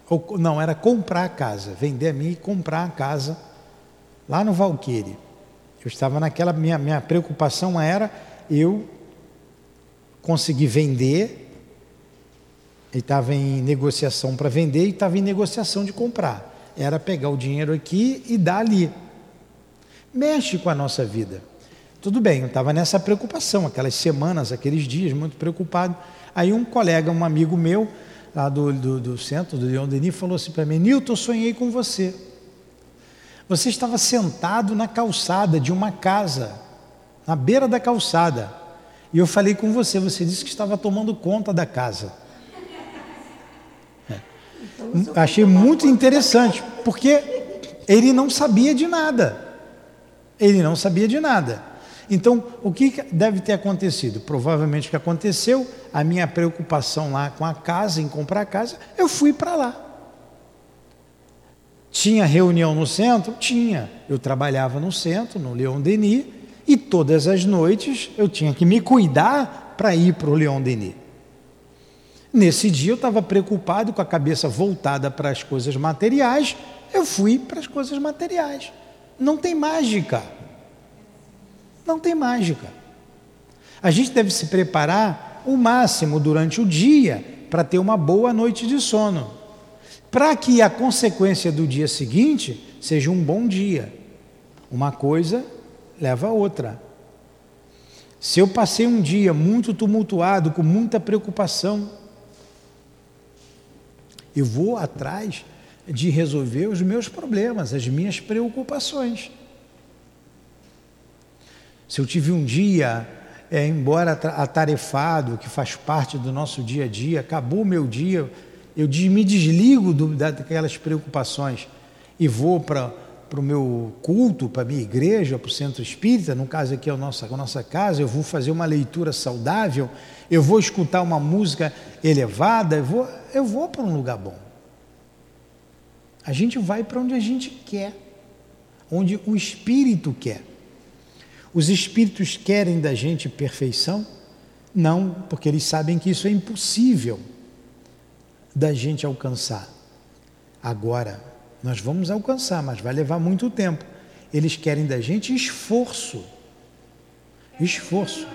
Ou, não, era comprar a casa. Vender a minha e comprar a casa lá no Valqueire. Eu estava naquela. Minha, minha preocupação era eu conseguir vender. E estava em negociação para vender e estava em negociação de comprar. Era pegar o dinheiro aqui e dar ali. Mexe com a nossa vida. Tudo bem, eu estava nessa preocupação, aquelas semanas, aqueles dias, muito preocupado. Aí um colega, um amigo meu, lá do, do, do centro, do Leão Denis, falou assim para mim, Nilton, sonhei com você. Você estava sentado na calçada de uma casa, na beira da calçada. E eu falei com você, você disse que estava tomando conta da casa. É. Achei muito interessante, porque ele não sabia de nada. Ele não sabia de nada. Então, o que deve ter acontecido? Provavelmente o que aconteceu, a minha preocupação lá com a casa, em comprar a casa, eu fui para lá. Tinha reunião no centro? Tinha. Eu trabalhava no centro, no Leon Denis, e todas as noites eu tinha que me cuidar para ir para o Leon Denis. Nesse dia eu estava preocupado, com a cabeça voltada para as coisas materiais, eu fui para as coisas materiais. Não tem mágica. Não tem mágica. A gente deve se preparar o máximo durante o dia para ter uma boa noite de sono, para que a consequência do dia seguinte seja um bom dia. Uma coisa leva a outra. Se eu passei um dia muito tumultuado, com muita preocupação, eu vou atrás de resolver os meus problemas, as minhas preocupações. Se eu tive um dia, é, embora atarefado, que faz parte do nosso dia a dia, acabou o meu dia, eu me desligo do, daquelas preocupações e vou para o meu culto, para a minha igreja, para o centro espírita, no caso aqui é a nossa, a nossa casa, eu vou fazer uma leitura saudável, eu vou escutar uma música elevada, eu vou, eu vou para um lugar bom. A gente vai para onde a gente quer, onde o espírito quer. Os espíritos querem da gente perfeição? Não, porque eles sabem que isso é impossível da gente alcançar. Agora, nós vamos alcançar, mas vai levar muito tempo. Eles querem da gente esforço. Esforço.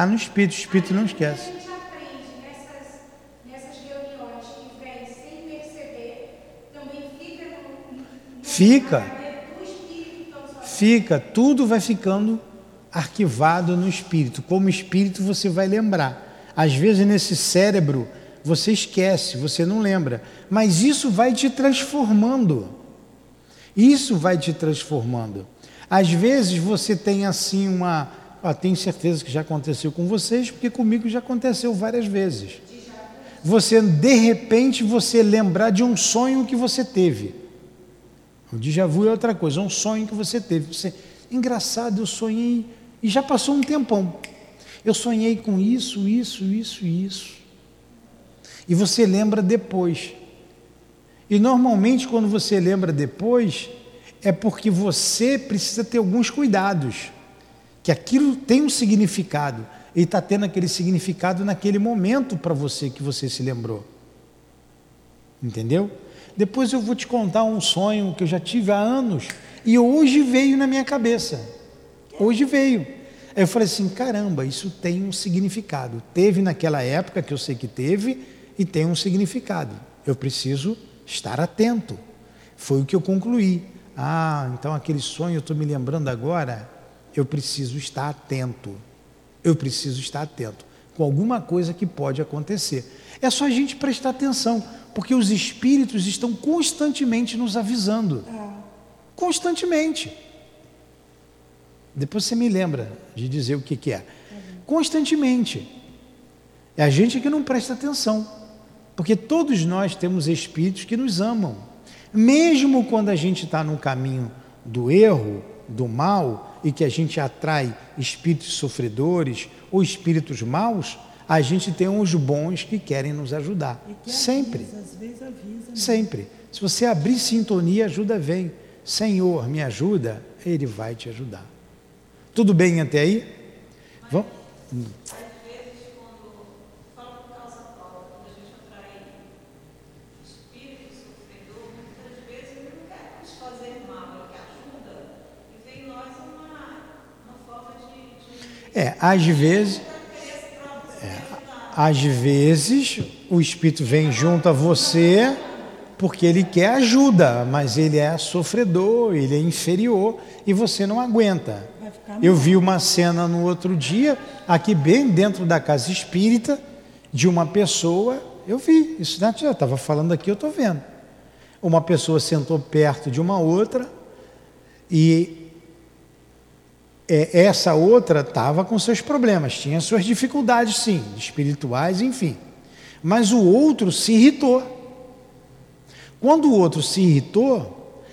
Está no espírito, o espírito não A esquece. gente aprende nessas, nessas reuniões que vem sem perceber, também fica espírito, então Fica, tudo vai ficando arquivado no espírito. Como espírito você vai lembrar. Às vezes nesse cérebro você esquece, você não lembra, mas isso vai te transformando. Isso vai te transformando. Às vezes você tem assim uma, ah, tenho certeza que já aconteceu com vocês, porque comigo já aconteceu várias vezes. Você de repente você lembrar de um sonho que você teve. O déjà vu é outra coisa, é um sonho que você teve. Você, engraçado, eu sonhei e já passou um tempão. Eu sonhei com isso, isso, isso isso. E você lembra depois. E normalmente quando você lembra depois, é porque você precisa ter alguns cuidados. Que aquilo tem um significado. E está tendo aquele significado naquele momento para você que você se lembrou. Entendeu? Depois eu vou te contar um sonho que eu já tive há anos e hoje veio na minha cabeça. Hoje veio. Aí eu falei assim: caramba, isso tem um significado. Teve naquela época que eu sei que teve e tem um significado. Eu preciso estar atento. Foi o que eu concluí. Ah, então aquele sonho eu estou me lembrando agora. Eu preciso estar atento. Eu preciso estar atento com alguma coisa que pode acontecer. É só a gente prestar atenção, porque os espíritos estão constantemente nos avisando. Constantemente. Depois você me lembra de dizer o que, que é. Constantemente. É a gente que não presta atenção. Porque todos nós temos espíritos que nos amam. Mesmo quando a gente está no caminho do erro, do mal, e que a gente atrai espíritos sofredores ou espíritos maus, a gente tem uns bons que querem nos ajudar. Que Sempre. avisa, avisa. né? Sempre. Se você abrir sintonia, ajuda vem. Senhor, me ajuda, Ele vai te ajudar. Tudo bem até aí? Vamos? Às vezes, quando fala por causa própria, quando a gente atrai espírito sofredor, muitas vezes ele não quer nos fazer mal, ele quer ajuda. E vem em nós uma, uma forma de, de É, às vezes. É. às vezes o espírito vem junto a você porque ele quer ajuda, mas ele é sofredor, ele é inferior e você não aguenta. Eu vi uma cena no outro dia, aqui bem dentro da casa espírita, de uma pessoa, eu vi, isso né, eu estava falando aqui, eu estou vendo. Uma pessoa sentou perto de uma outra e é, essa outra estava com seus problemas, tinha suas dificuldades, sim, espirituais, enfim. Mas o outro se irritou. Quando o outro se irritou,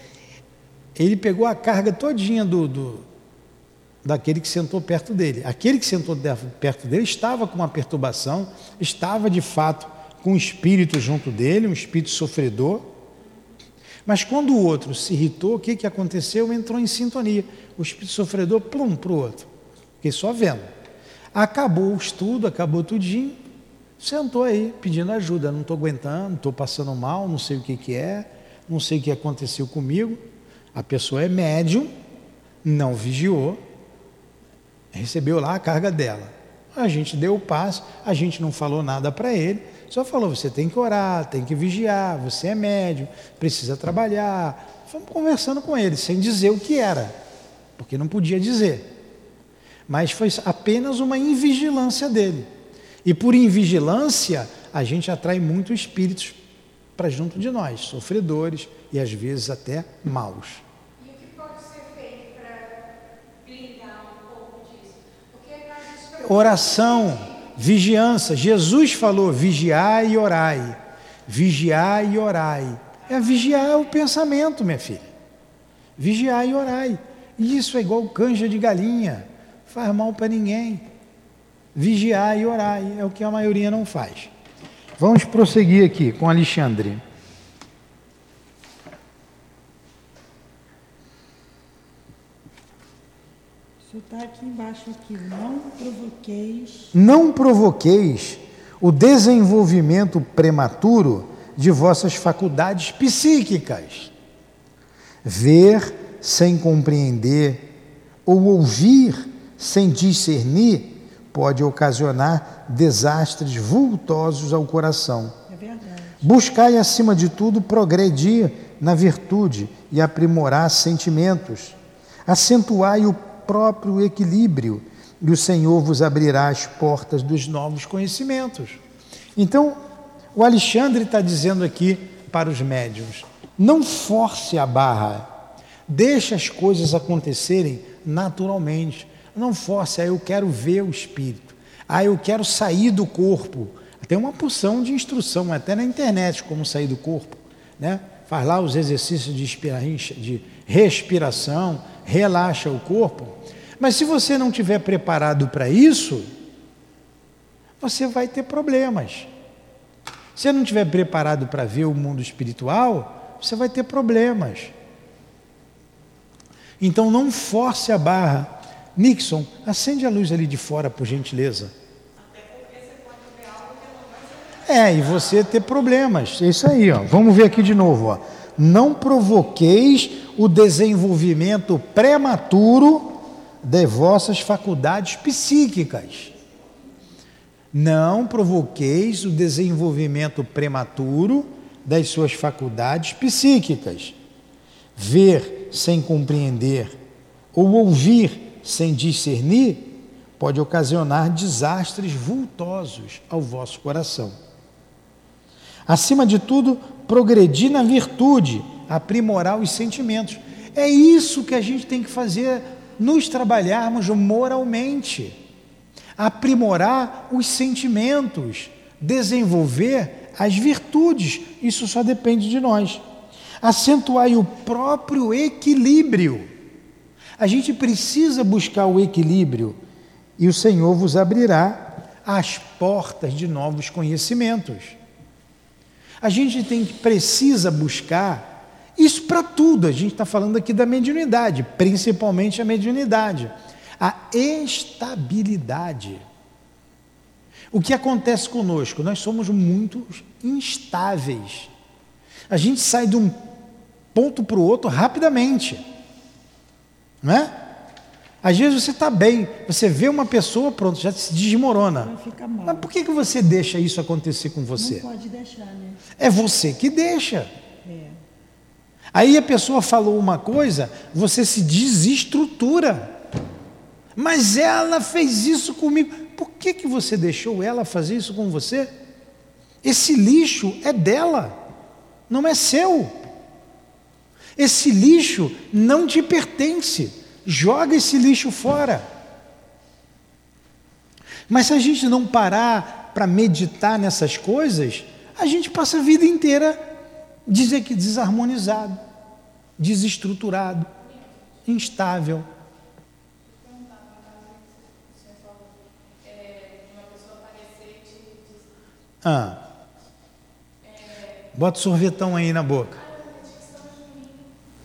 ele pegou a carga todinha do, do daquele que sentou perto dele. Aquele que sentou perto dele estava com uma perturbação, estava de fato com um espírito junto dele, um espírito sofredor. Mas quando o outro se irritou, o que, que aconteceu? Entrou em sintonia. O espírito sofredor, plum, para o outro. Fiquei só vendo. Acabou o estudo, acabou tudinho. Sentou aí pedindo ajuda. Não estou aguentando, estou passando mal, não sei o que, que é, não sei o que aconteceu comigo. A pessoa é médium, não vigiou, recebeu lá a carga dela. A gente deu o passo, a gente não falou nada para ele, só falou: você tem que orar, tem que vigiar, você é médium, precisa trabalhar. Fomos conversando com ele, sem dizer o que era, porque não podia dizer. Mas foi apenas uma invigilância dele. E por invigilância, a gente atrai muitos espíritos para junto de nós, sofredores e às vezes até maus. O que pode ser feito para blindar pouco disso? Porque nós estamos Oração, vigilância. Jesus falou: vigiai e orai. Vigiai e orai. É vigiar o pensamento, minha filha. Vigiai e orai. Isso é igual canja de galinha. Faz mal para ninguém. Vigiai e orai. É o que a maioria não faz. Vamos prosseguir aqui com Alexandre. Está aqui embaixo aqui. Não provoqueis. Não provoqueis o desenvolvimento prematuro de vossas faculdades psíquicas. Ver sem compreender ou ouvir sem discernir pode ocasionar desastres vultosos ao coração. É verdade. Buscai, acima de tudo, progredir na virtude e aprimorar sentimentos. Acentuai o próprio equilíbrio e o Senhor vos abrirá as portas dos novos conhecimentos. Então, o Alexandre está dizendo aqui para os médiums: não force a barra, deixe as coisas acontecerem naturalmente. Não force, aí eu quero ver o espírito, aí eu quero sair do corpo. Tem uma porção de instrução, até na internet, como sair do corpo. Né? Faz lá os exercícios de, de respiração, relaxa o corpo. Mas se você não estiver preparado para isso, você vai ter problemas. Se não estiver preparado para ver o mundo espiritual, você vai ter problemas. Então não force a barra. Nixon, acende a luz ali de fora, por gentileza. É, e você ter problemas. É isso aí, ó. Vamos ver aqui de novo, ó. Não provoqueis o desenvolvimento prematuro de vossas faculdades psíquicas. Não provoqueis o desenvolvimento prematuro das suas faculdades psíquicas. Ver sem compreender ou ouvir sem discernir pode ocasionar desastres vultosos ao vosso coração. Acima de tudo, progredir na virtude, aprimorar os sentimentos. É isso que a gente tem que fazer, nos trabalharmos moralmente, aprimorar os sentimentos, desenvolver as virtudes. Isso só depende de nós. Acentuar o próprio equilíbrio. A gente precisa buscar o equilíbrio e o Senhor vos abrirá as portas de novos conhecimentos. A gente tem precisa buscar isso para tudo. A gente está falando aqui da mediunidade, principalmente a mediunidade, a estabilidade. O que acontece conosco? Nós somos muito instáveis. A gente sai de um ponto para o outro rapidamente, não é? Às vezes você está bem, você vê uma pessoa, pronto, já se desmorona. Mas por que, que você deixa isso acontecer com você? Não pode deixar, né? É você que deixa. Aí a pessoa falou uma coisa, você se desestrutura. Mas ela fez isso comigo. Por que, que você deixou ela fazer isso com você? Esse lixo é dela, não é seu. Esse lixo não te pertence joga esse lixo fora. Mas se a gente não parar para meditar nessas coisas, a gente passa a vida inteira dizer que desarmonizado, desestruturado, instável. Ah. Bota sorvetão aí na boca.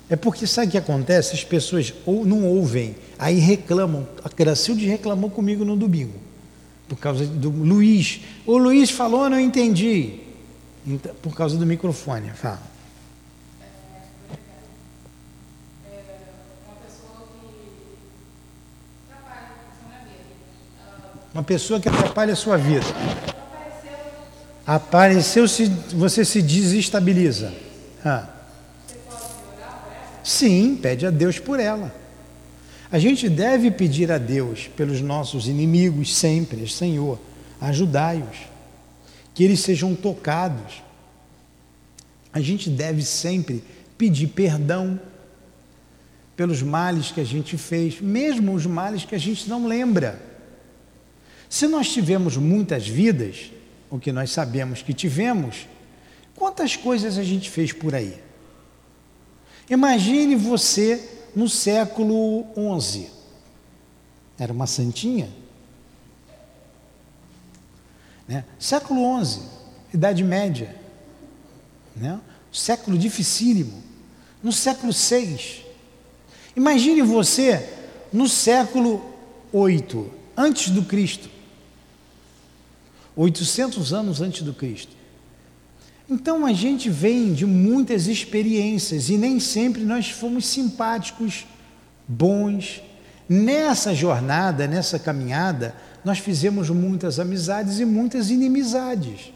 É porque sabe o que acontece? As pessoas ou não ouvem, aí reclamam. A Gracilde reclamou comigo no domingo, por causa do Luiz. O Luiz falou, não entendi. Então, por causa do microfone. Fala. Uma pessoa que atrapalha a sua vida. Apareceu, se você se desestabiliza. Ah. Sim, pede a Deus por ela. A gente deve pedir a Deus pelos nossos inimigos sempre, Senhor, ajudai-os, que eles sejam tocados. A gente deve sempre pedir perdão pelos males que a gente fez, mesmo os males que a gente não lembra. Se nós tivemos muitas vidas, o que nós sabemos que tivemos, quantas coisas a gente fez por aí? Imagine você no século XI. Era uma santinha. Né? Século XI, Idade Média. Né? Século dificílimo. No século VI. Imagine você no século VIII, antes do Cristo. 800 anos antes do Cristo. Então a gente vem de muitas experiências e nem sempre nós fomos simpáticos, bons, Nessa jornada, nessa caminhada, nós fizemos muitas amizades e muitas inimizades.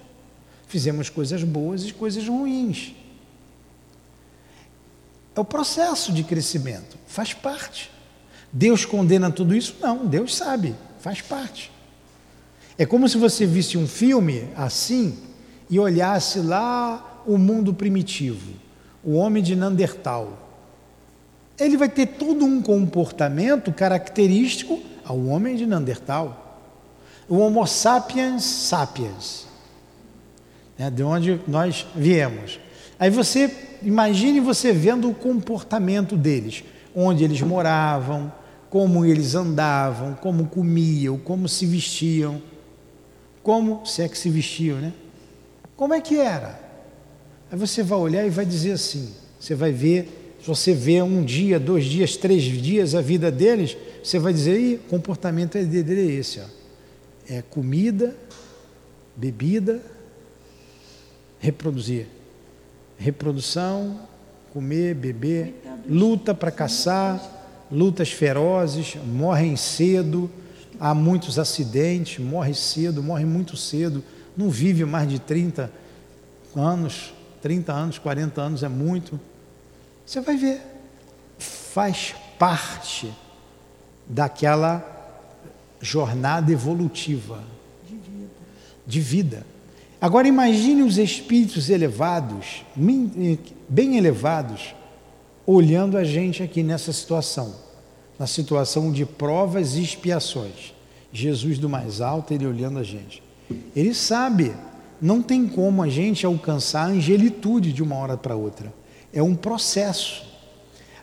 Fizemos coisas boas e coisas ruins. É o processo de crescimento, faz parte. Deus condena tudo isso? Não, Deus sabe, faz parte. É como se você visse um filme assim e olhasse lá o mundo primitivo, o homem de Neandertal. Ele vai ter todo um comportamento característico ao homem de Neandertal. O Homo sapiens sapiens, né, de onde nós viemos. Aí você imagine você vendo o comportamento deles, onde eles moravam, como eles andavam, como comiam, como se vestiam, como se é que se vestiam, né? Como é que era? Aí você vai olhar e vai dizer assim: você vai ver, se você vê um dia, dois dias, três dias a vida deles, você vai dizer: o comportamento dele é esse, ó. é comida, bebida, reproduzir, reprodução, comer, beber, luta para caçar, lutas ferozes, morrem cedo, há muitos acidentes, morre cedo, morre muito cedo não vive mais de 30 anos, 30 anos, 40 anos é muito. Você vai ver, faz parte daquela jornada evolutiva de vida. Agora imagine os espíritos elevados, bem elevados, olhando a gente aqui nessa situação, na situação de provas e expiações. Jesus do mais alto, ele olhando a gente. Ele sabe, não tem como a gente alcançar a angelitude de uma hora para outra. É um processo.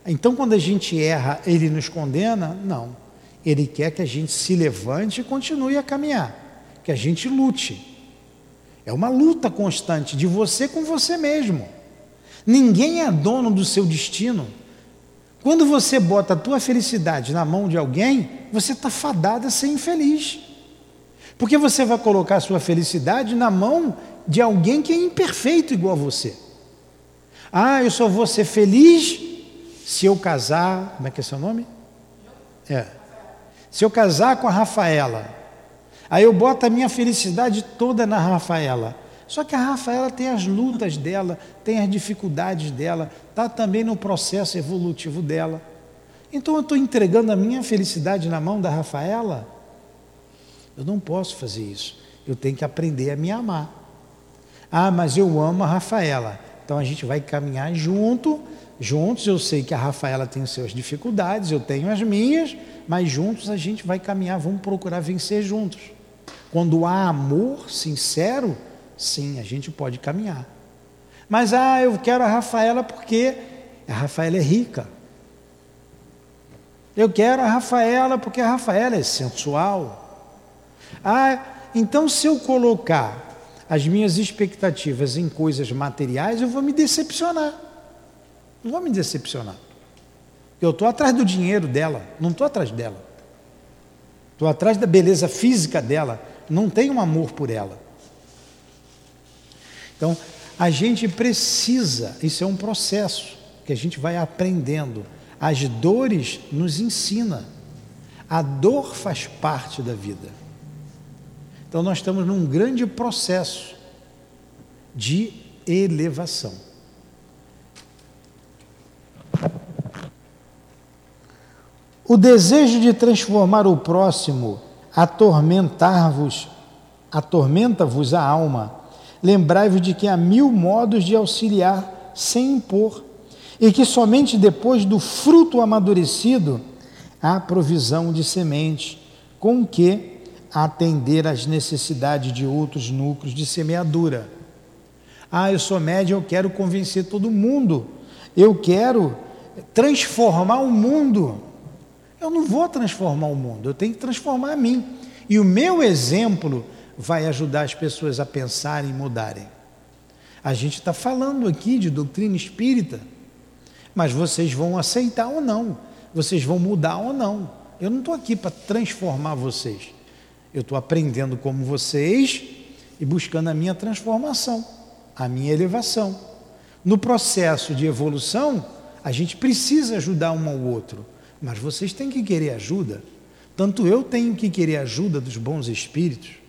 Então, quando a gente erra, ele nos condena? Não. Ele quer que a gente se levante e continue a caminhar, que a gente lute. É uma luta constante de você com você mesmo. Ninguém é dono do seu destino. Quando você bota a tua felicidade na mão de alguém, você está fadada a ser infeliz. Porque você vai colocar a sua felicidade na mão de alguém que é imperfeito igual a você. Ah, eu só vou ser feliz se eu casar. Como é que é seu nome? É. Se eu casar com a Rafaela. Aí eu boto a minha felicidade toda na Rafaela. Só que a Rafaela tem as lutas dela, tem as dificuldades dela, está também no processo evolutivo dela. Então eu estou entregando a minha felicidade na mão da Rafaela? Eu não posso fazer isso. Eu tenho que aprender a me amar. Ah, mas eu amo a Rafaela. Então a gente vai caminhar junto. Juntos eu sei que a Rafaela tem suas dificuldades, eu tenho as minhas, mas juntos a gente vai caminhar, vamos procurar vencer juntos. Quando há amor sincero, sim, a gente pode caminhar. Mas ah, eu quero a Rafaela porque a Rafaela é rica. Eu quero a Rafaela porque a Rafaela é sensual. Ah, então se eu colocar as minhas expectativas em coisas materiais, eu vou me decepcionar. Não vou me decepcionar. Eu estou atrás do dinheiro dela, não estou atrás dela. Estou atrás da beleza física dela, não tenho amor por ela. Então, a gente precisa, isso é um processo que a gente vai aprendendo. As dores nos ensina. A dor faz parte da vida. Então nós estamos num grande processo de elevação. O desejo de transformar o próximo atormentar-vos, atormenta-vos a alma. Lembrai-vos de que há mil modos de auxiliar sem impor, e que somente depois do fruto amadurecido há provisão de semente, com que atender às necessidades de outros núcleos de semeadura. Ah, eu sou médium, eu quero convencer todo mundo. Eu quero transformar o mundo. Eu não vou transformar o mundo, eu tenho que transformar a mim. E o meu exemplo vai ajudar as pessoas a pensarem e mudarem. A gente está falando aqui de doutrina espírita, mas vocês vão aceitar ou não, vocês vão mudar ou não. Eu não estou aqui para transformar vocês. Eu estou aprendendo como vocês e buscando a minha transformação, a minha elevação. No processo de evolução, a gente precisa ajudar um ao outro, Mas vocês têm que querer ajuda. Tanto eu tenho que querer ajuda dos bons espíritos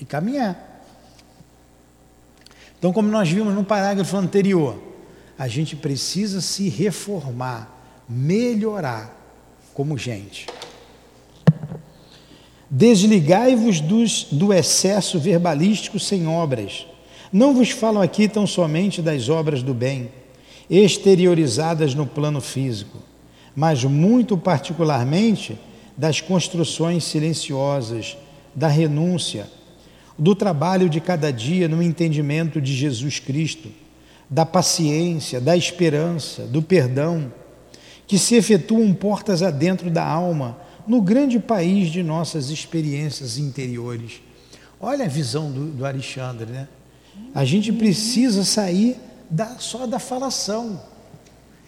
e caminhar. Então, como nós vimos no parágrafo anterior, a gente precisa se reformar, melhorar como gente. Desligai-vos do excesso verbalístico sem obras. Não vos falo aqui tão somente das obras do bem, exteriorizadas no plano físico, mas muito particularmente das construções silenciosas, da renúncia, do trabalho de cada dia no entendimento de Jesus Cristo, da paciência, da esperança, do perdão, que se efetuam portas adentro da alma no grande país de nossas experiências interiores. Olha a visão do, do Alexandre, né? A gente precisa sair da, só da falação,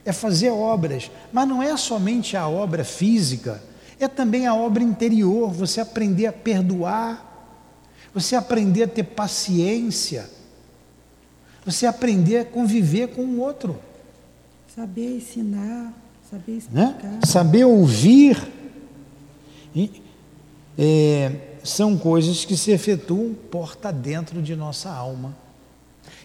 é fazer obras, mas não é somente a obra física, é também a obra interior, você aprender a perdoar, você aprender a ter paciência, você aprender a conviver com o outro. Saber ensinar, saber né? explicar. Né? Saber ouvir. E, é, são coisas que se efetuam porta dentro de nossa alma.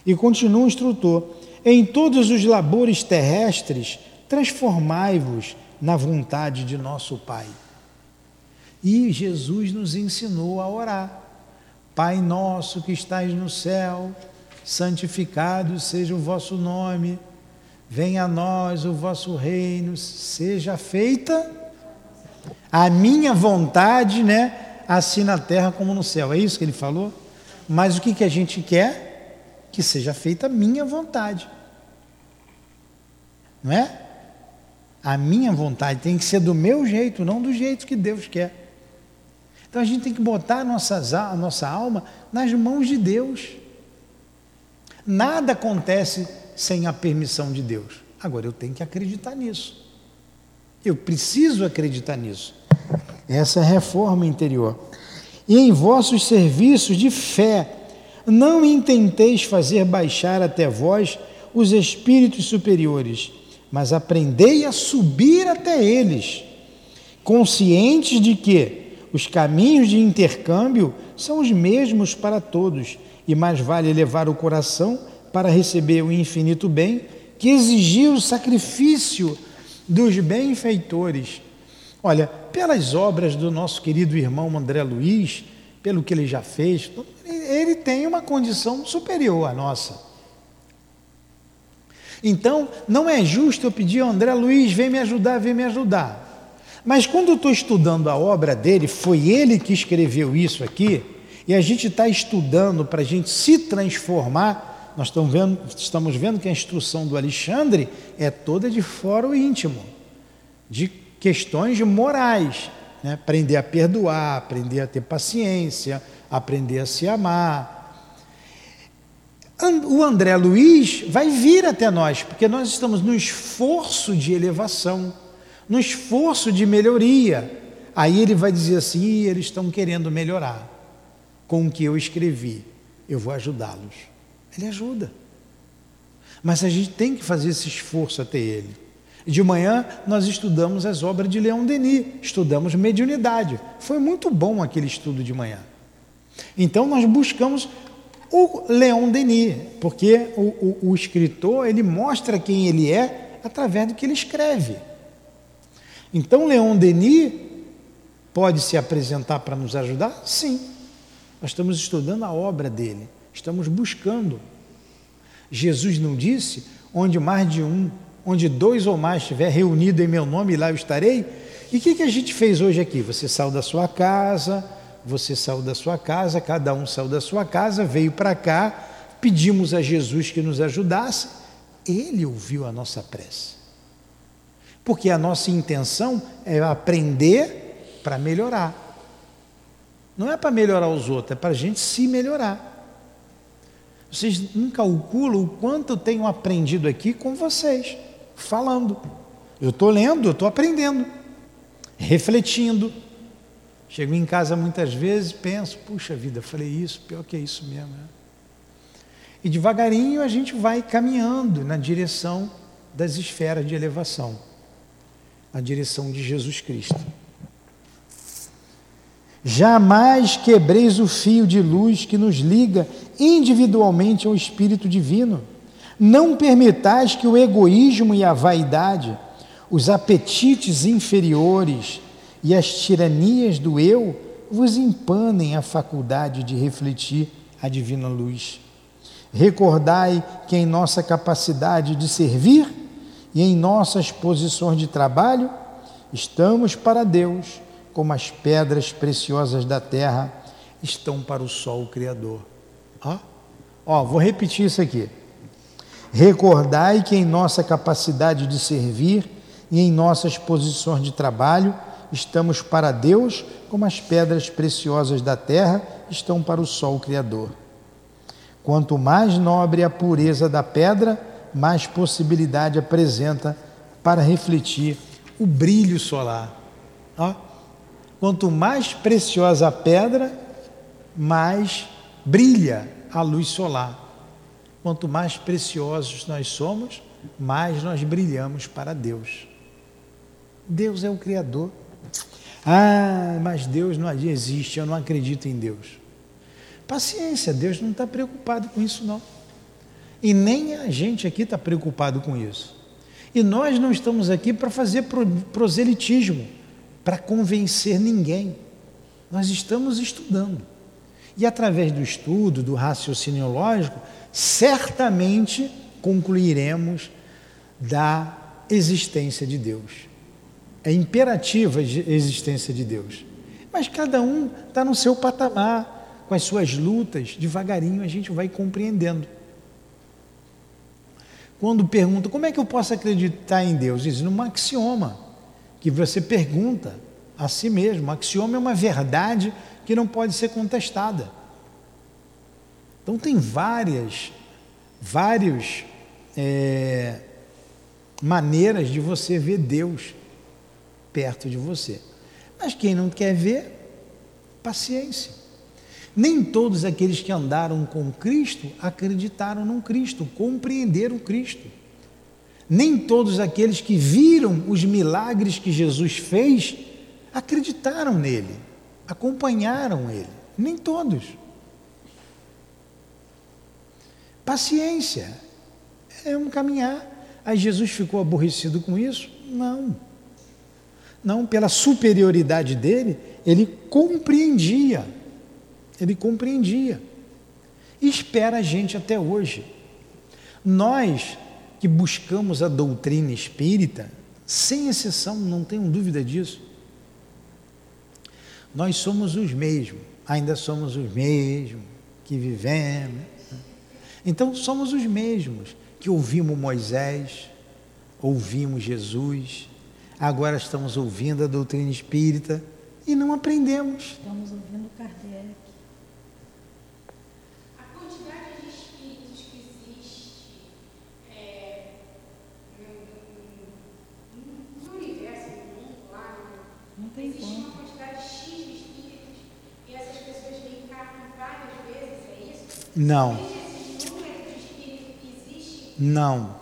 E continua o instrutor: em todos os labores terrestres, transformai-vos na vontade de nosso Pai. E Jesus nos ensinou a orar. Pai nosso que estais no céu, santificado seja o vosso nome. Venha a nós o vosso reino, seja feita a minha vontade, né? Assim na terra como no céu. É isso que ele falou? Mas o que, que a gente quer? Que seja feita a minha vontade. Não é? A minha vontade tem que ser do meu jeito, não do jeito que Deus quer. Então a gente tem que botar a nossa, alma nas mãos de Deus. Nada acontece sem a permissão de Deus. Agora eu tenho que acreditar nisso. Eu preciso acreditar nisso. Essa é a reforma interior. E em vossos serviços de fé, não intenteis fazer baixar até vós os espíritos superiores, mas aprendei a subir até eles, conscientes de que os caminhos de intercâmbio são os mesmos para todos, e mais vale elevar o coração para receber o infinito bem que exigir o sacrifício dos benfeitores. Olha, pelas obras do nosso querido irmão André Luiz, pelo que ele já fez, ele tem uma condição superior à nossa. Então, não é justo eu pedir ao André Luiz, vem me ajudar, vem me ajudar. Mas quando eu estou estudando a obra dele, foi ele que escreveu isso aqui, e a gente está estudando para a gente se transformar. Nós estamos vendo, estamos vendo que a instrução do Alexandre é toda de fora o íntimo, de questões morais. Né? Aprender a perdoar, aprender a ter paciência, aprender a se amar. O André Luiz vai vir até nós, porque nós estamos no esforço de elevação no esforço de melhoria. Aí ele vai dizer assim: eles estão querendo melhorar com o que eu escrevi, eu vou ajudá-los. Ele ajuda. Mas a gente tem que fazer esse esforço até ele. De manhã nós estudamos as obras de Leão Denis, estudamos mediunidade. Foi muito bom aquele estudo de manhã. Então nós buscamos o Leão Denis, porque o, o, o escritor ele mostra quem ele é através do que ele escreve. Então, Leon Denis pode se apresentar para nos ajudar? Sim. Nós estamos estudando a obra dele, estamos buscando. Jesus não disse: onde mais de um, onde dois ou mais estiver reunido em meu nome, lá eu estarei? E o que, que a gente fez hoje aqui? Você saiu da sua casa, você saiu da sua casa, cada um saiu da sua casa, veio para cá, pedimos a Jesus que nos ajudasse, ele ouviu a nossa prece. Porque a nossa intenção é aprender para melhorar. Não é para melhorar os outros, é para a gente se melhorar. Vocês não calculam o quanto eu tenho aprendido aqui com vocês, falando. Eu estou lendo, eu estou aprendendo, refletindo. Chego em casa muitas vezes, penso, puxa vida, falei isso, pior que é isso mesmo. Né? E devagarinho a gente vai caminhando na direção das esferas de elevação. A direção de Jesus Cristo. Jamais quebreis o fio de luz que nos liga individualmente ao Espírito Divino. Não permitais que o egoísmo e a vaidade, os apetites inferiores e as tiranias do eu vos empanem a faculdade de refletir a divina luz. Recordai que em nossa capacidade de servir e em nossas posições de trabalho, estamos para Deus como as pedras preciosas da terra estão para o sol criador. Ó, ó, vou repetir isso aqui. Recordai que em nossa capacidade de servir e em nossas posições de trabalho, estamos para Deus como as pedras preciosas da terra estão para o sol criador. Quanto mais nobre a pureza da pedra, mais possibilidade apresenta para refletir o brilho solar. Ó, quanto mais preciosa a pedra, mais brilha a luz solar. Quanto mais preciosos nós somos, mais nós brilhamos para Deus. Deus é o Criador. Ah, mas Deus não existe, eu não acredito em Deus. Paciência, Deus não está preocupado com isso, não. E nem a gente aqui está preocupado com isso. E nós não estamos aqui para fazer proselitismo, para convencer ninguém. Nós estamos estudando. E através do estudo, do raciocínio lógico, certamente concluiremos da existência de Deus. É imperativa a existência de Deus. Mas cada um está no seu patamar, com as suas lutas, devagarinho a gente vai compreendendo. Quando pergunta como é que eu posso acreditar em Deus, diz num axioma que você pergunta a si mesmo. O axioma é uma verdade que não pode ser contestada. Então tem várias, várias é, maneiras de você ver Deus perto de você. Mas quem não quer ver, paciência. Nem todos aqueles que andaram com Cristo acreditaram no Cristo, compreenderam Cristo. Nem todos aqueles que viram os milagres que Jesus fez acreditaram nele, acompanharam ele. Nem todos. Paciência. É um caminhar. Aí Jesus ficou aborrecido com isso? Não. Não, pela superioridade dele, ele compreendia. Ele compreendia. E espera a gente até hoje. Nós que buscamos a doutrina espírita, sem exceção, não tenho dúvida disso, nós somos os mesmos, ainda somos os mesmos que vivemos. Então, somos os mesmos que ouvimos Moisés, ouvimos Jesus, agora estamos ouvindo a doutrina espírita e não aprendemos. Estamos ouvindo Kardec. A quantidade de espíritos que existe é, no, no, no universo, no mundo, lá, Não tem existe como. uma quantidade X de espíritos e essas pessoas reencarnam várias vezes, é isso? Não, não,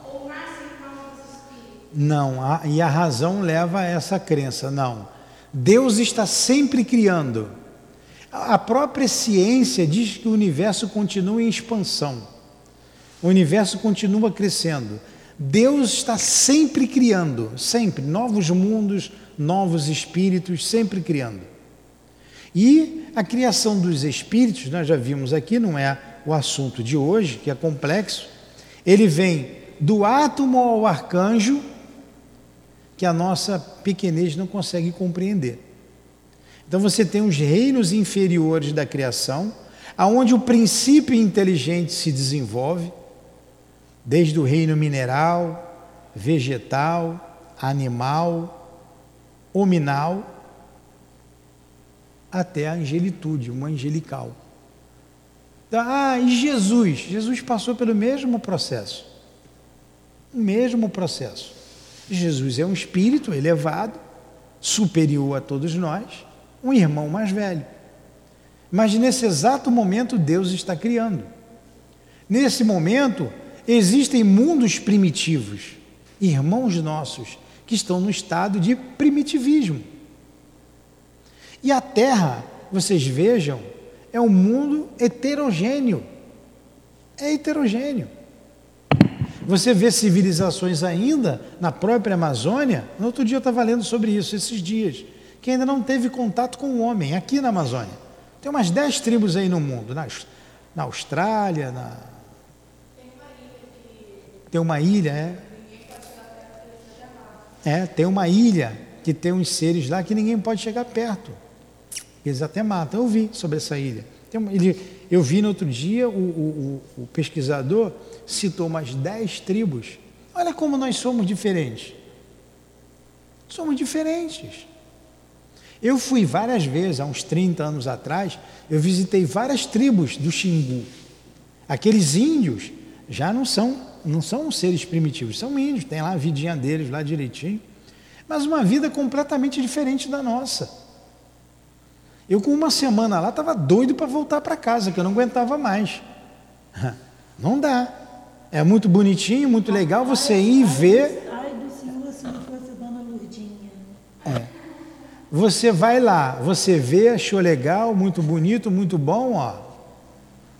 não. E a razão leva a essa crença. Não. Deus está sempre criando. A própria ciência diz que o universo continua em expansão. O universo continua crescendo. Deus está sempre criando, sempre novos mundos, novos espíritos, sempre criando. E a criação dos espíritos, nós já vimos aqui, não é o assunto de hoje, que é complexo. Ele vem do átomo ao arcanjo, que a nossa pequenez não consegue compreender. Então você tem os reinos inferiores da criação, aonde o princípio inteligente se desenvolve, desde o reino mineral, vegetal, animal, hominal, até a angelitude, uma angelical. Ah, e Jesus? Jesus passou pelo mesmo processo. O mesmo processo. Jesus é um espírito elevado, superior a todos nós, um irmão mais velho. Mas nesse exato momento Deus está criando. Nesse momento existem mundos primitivos, irmãos nossos, que estão no estado de primitivismo. E a Terra, vocês vejam, é um mundo heterogêneo. É heterogêneo. Você vê civilizações ainda na própria Amazônia. No outro dia eu estava lendo sobre isso, esses dias, que ainda não teve contato com o homem aqui na Amazônia. Tem umas dez tribos aí no mundo, na, na Austrália, na. Tem uma ilha, é. É, tem uma ilha que tem uns seres lá que ninguém pode chegar perto. Eles até matam. Eu vi sobre essa ilha. Eu vi no outro dia, o, o, o pesquisador citou umas dez tribos. Olha como nós somos diferentes. Somos diferentes. Eu fui várias vezes, há uns 30 anos atrás, eu visitei várias tribos do Xingu. Aqueles índios já não são, não são seres primitivos, são índios, tem lá a vidinha deles lá direitinho, mas uma vida completamente diferente da nossa. Eu, com uma semana lá, estava doido para voltar para casa, que eu não aguentava mais. Não dá. É muito bonitinho, muito legal você ir ver. Ai do Senhor se não fosse Dona Lourdinha. É. Você vai lá, você vê, achou legal, muito bonito, muito bom, ó.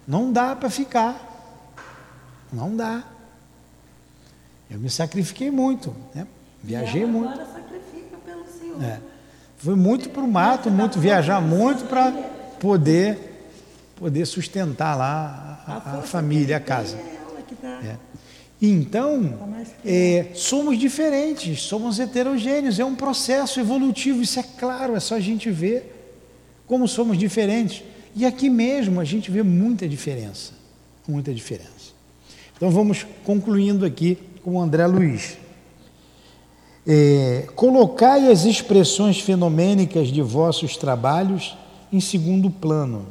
Não dá para ficar. Não dá. Eu me sacrifiquei muito, né? Viajei e muito. Agora sacrifica pelo Senhor. É. Fui muito para o mato, muito viajar muito para poder poder sustentar lá a, a família, a casa. É. Então, é, somos diferentes, somos heterogêneos, é um processo evolutivo, isso é claro, é só a gente ver como somos diferentes. E aqui mesmo a gente vê muita diferença, muita diferença. Então vamos concluindo aqui com o André Luiz é, colocai as expressões fenomênicas de vossos trabalhos em segundo plano,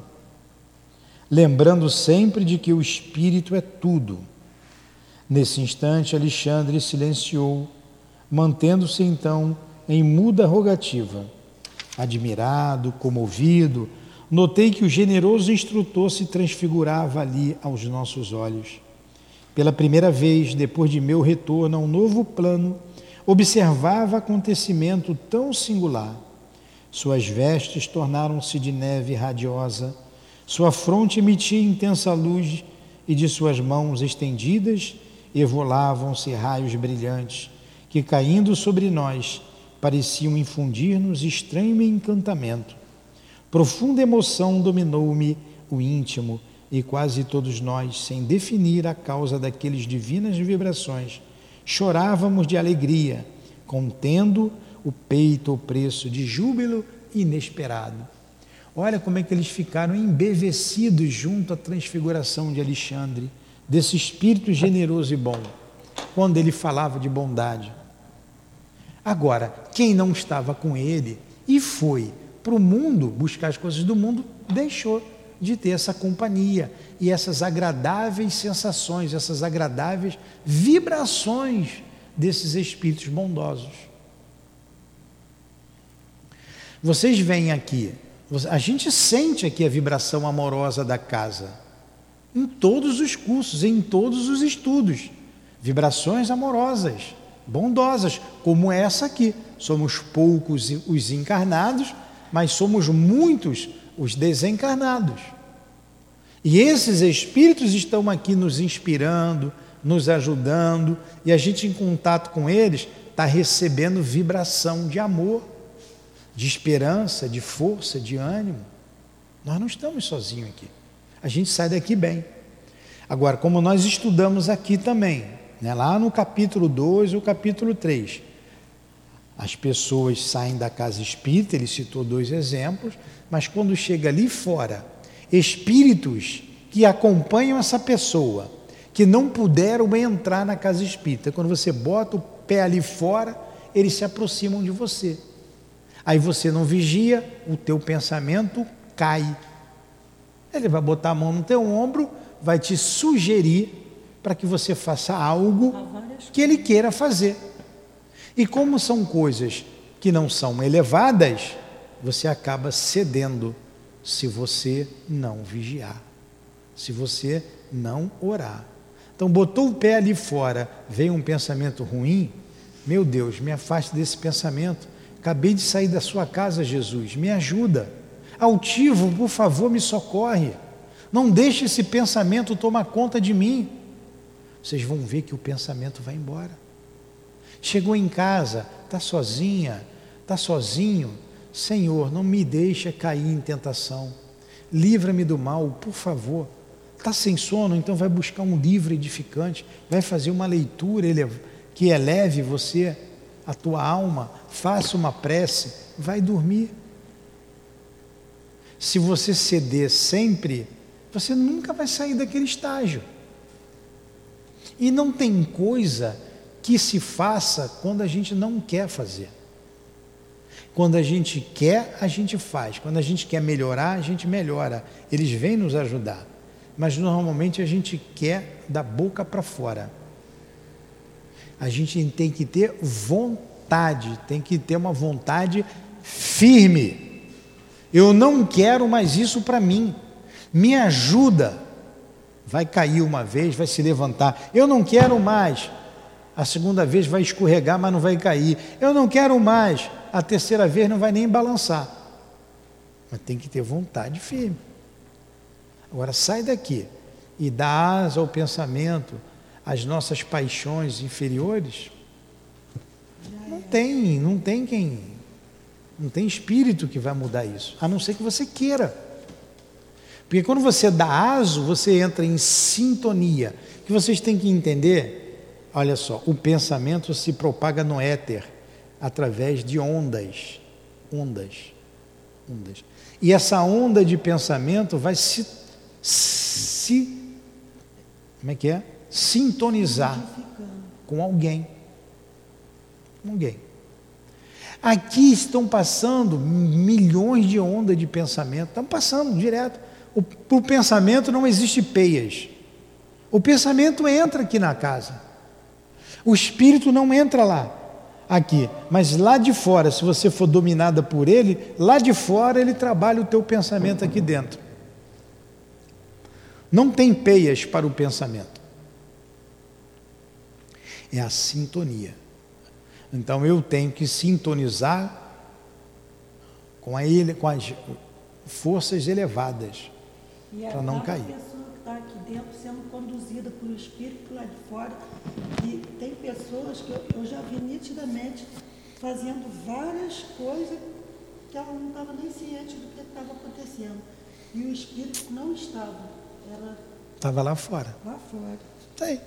lembrando sempre de que o espírito é tudo. Nesse instante, Alexandre silenciou, mantendo-se então em muda rogativa. Admirado, comovido, notei que o generoso instrutor se transfigurava ali aos nossos olhos. Pela primeira vez, depois de meu retorno a um novo plano, observava acontecimento tão singular. Suas vestes tornaram-se de neve radiosa, sua fronte emitia intensa luz e de suas mãos estendidas evolavam-se raios brilhantes que, caindo sobre nós, pareciam infundir-nos estranho encantamento. Profunda emoção dominou-me o íntimo e quase todos nós, sem definir a causa daqueles divinas vibrações, chorávamos de alegria, contendo o peito o preço de júbilo inesperado. Olha como é que eles ficaram embevecidos junto à transfiguração de Alexandre, desse espírito generoso e bom, quando ele falava de bondade. Agora, quem não estava com ele e foi para o mundo buscar as coisas do mundo, deixou de ter essa companhia e essas agradáveis sensações, essas agradáveis vibrações desses espíritos bondosos. Vocês vêm aqui, a gente sente aqui a vibração amorosa da casa, em todos os cursos, em todos os estudos, vibrações amorosas, bondosas, como essa aqui. Somos poucos os encarnados, mas somos muitos os desencarnados. E esses espíritos estão aqui nos inspirando, nos ajudando, e a gente, em contato com eles, está recebendo vibração de amor, de esperança, de força, de ânimo. Nós não estamos sozinhos aqui. A gente sai daqui bem. Agora, como nós estudamos aqui também, né, lá no capítulo 2 ou capítulo 3, as pessoas saem da casa espírita, ele citou dois exemplos, mas quando chega ali fora, espíritos que acompanham essa pessoa, que não puderam entrar na casa espírita. Quando você bota o pé ali fora, eles se aproximam de você. Aí você não vigia, o teu pensamento cai. Ele vai botar a mão no teu ombro, vai te sugerir para que você faça algo que ele queira fazer. E como são coisas que não são elevadas, você acaba cedendo se você não vigiar, se você não orar. Então, botou o pé ali fora, veio um pensamento ruim, Meu Deus, me afaste desse pensamento. Acabei de sair da sua casa, Jesus, me ajuda. Altivo, por favor, me socorre. Não deixe esse pensamento tomar conta de mim. Vocês vão ver que o pensamento vai embora. Chegou em casa, está sozinha, está sozinho. Senhor, não me deixa cair em tentação. Livra-me do mal, por favor. Está sem sono, então vai buscar um livro edificante, vai fazer uma leitura que eleve você, a tua alma, faça uma prece, vai dormir. Se você ceder sempre, você nunca vai sair daquele estágio. E não tem coisa que se faça quando a gente não quer fazer. Quando a gente quer, a gente faz. Quando a gente quer melhorar, a gente melhora. Eles vêm nos ajudar. Mas normalmente a gente quer da boca para fora. A gente tem que ter vontade, tem que ter uma vontade firme. Eu não quero mais isso para mim. Me ajuda. Vai cair uma vez, vai se levantar. Eu não quero mais. A segunda vez vai escorregar, mas não vai cair. Eu não quero mais. A terceira vez não vai nem balançar. Mas tem que ter vontade firme. Agora sai daqui e dá asa ao pensamento, às nossas paixões inferiores. Não tem, não tem quem, não tem espírito que vai mudar isso, a não ser que você queira. Porque quando você dá aso, você entra em sintonia. Que vocês têm que entender, olha só, o pensamento se propaga no éter através de ondas, ondas, ondas. E essa onda de pensamento vai se se como é que é? Sintonizar com alguém. Com alguém. Aqui estão passando milhões de ondas de pensamento, estão passando direto. O, o pensamento não existe peias. O pensamento entra aqui na casa. O espírito não entra lá, aqui. Mas lá de fora, se você for dominada por ele, lá de fora ele trabalha o teu pensamento aqui dentro. Não tem peias para o pensamento. É a sintonia. Então eu tenho que sintonizar com, a ele, com as forças elevadas para não cair. Pessoa está aqui dentro sendo conduzida pelo Espírito lá de fora. E tem pessoas que eu, eu já vi nitidamente fazendo várias coisas que ela não estava nem ciente do que estava acontecendo. E o Espírito não estava. Estava lá fora. Lá fora. Está aí.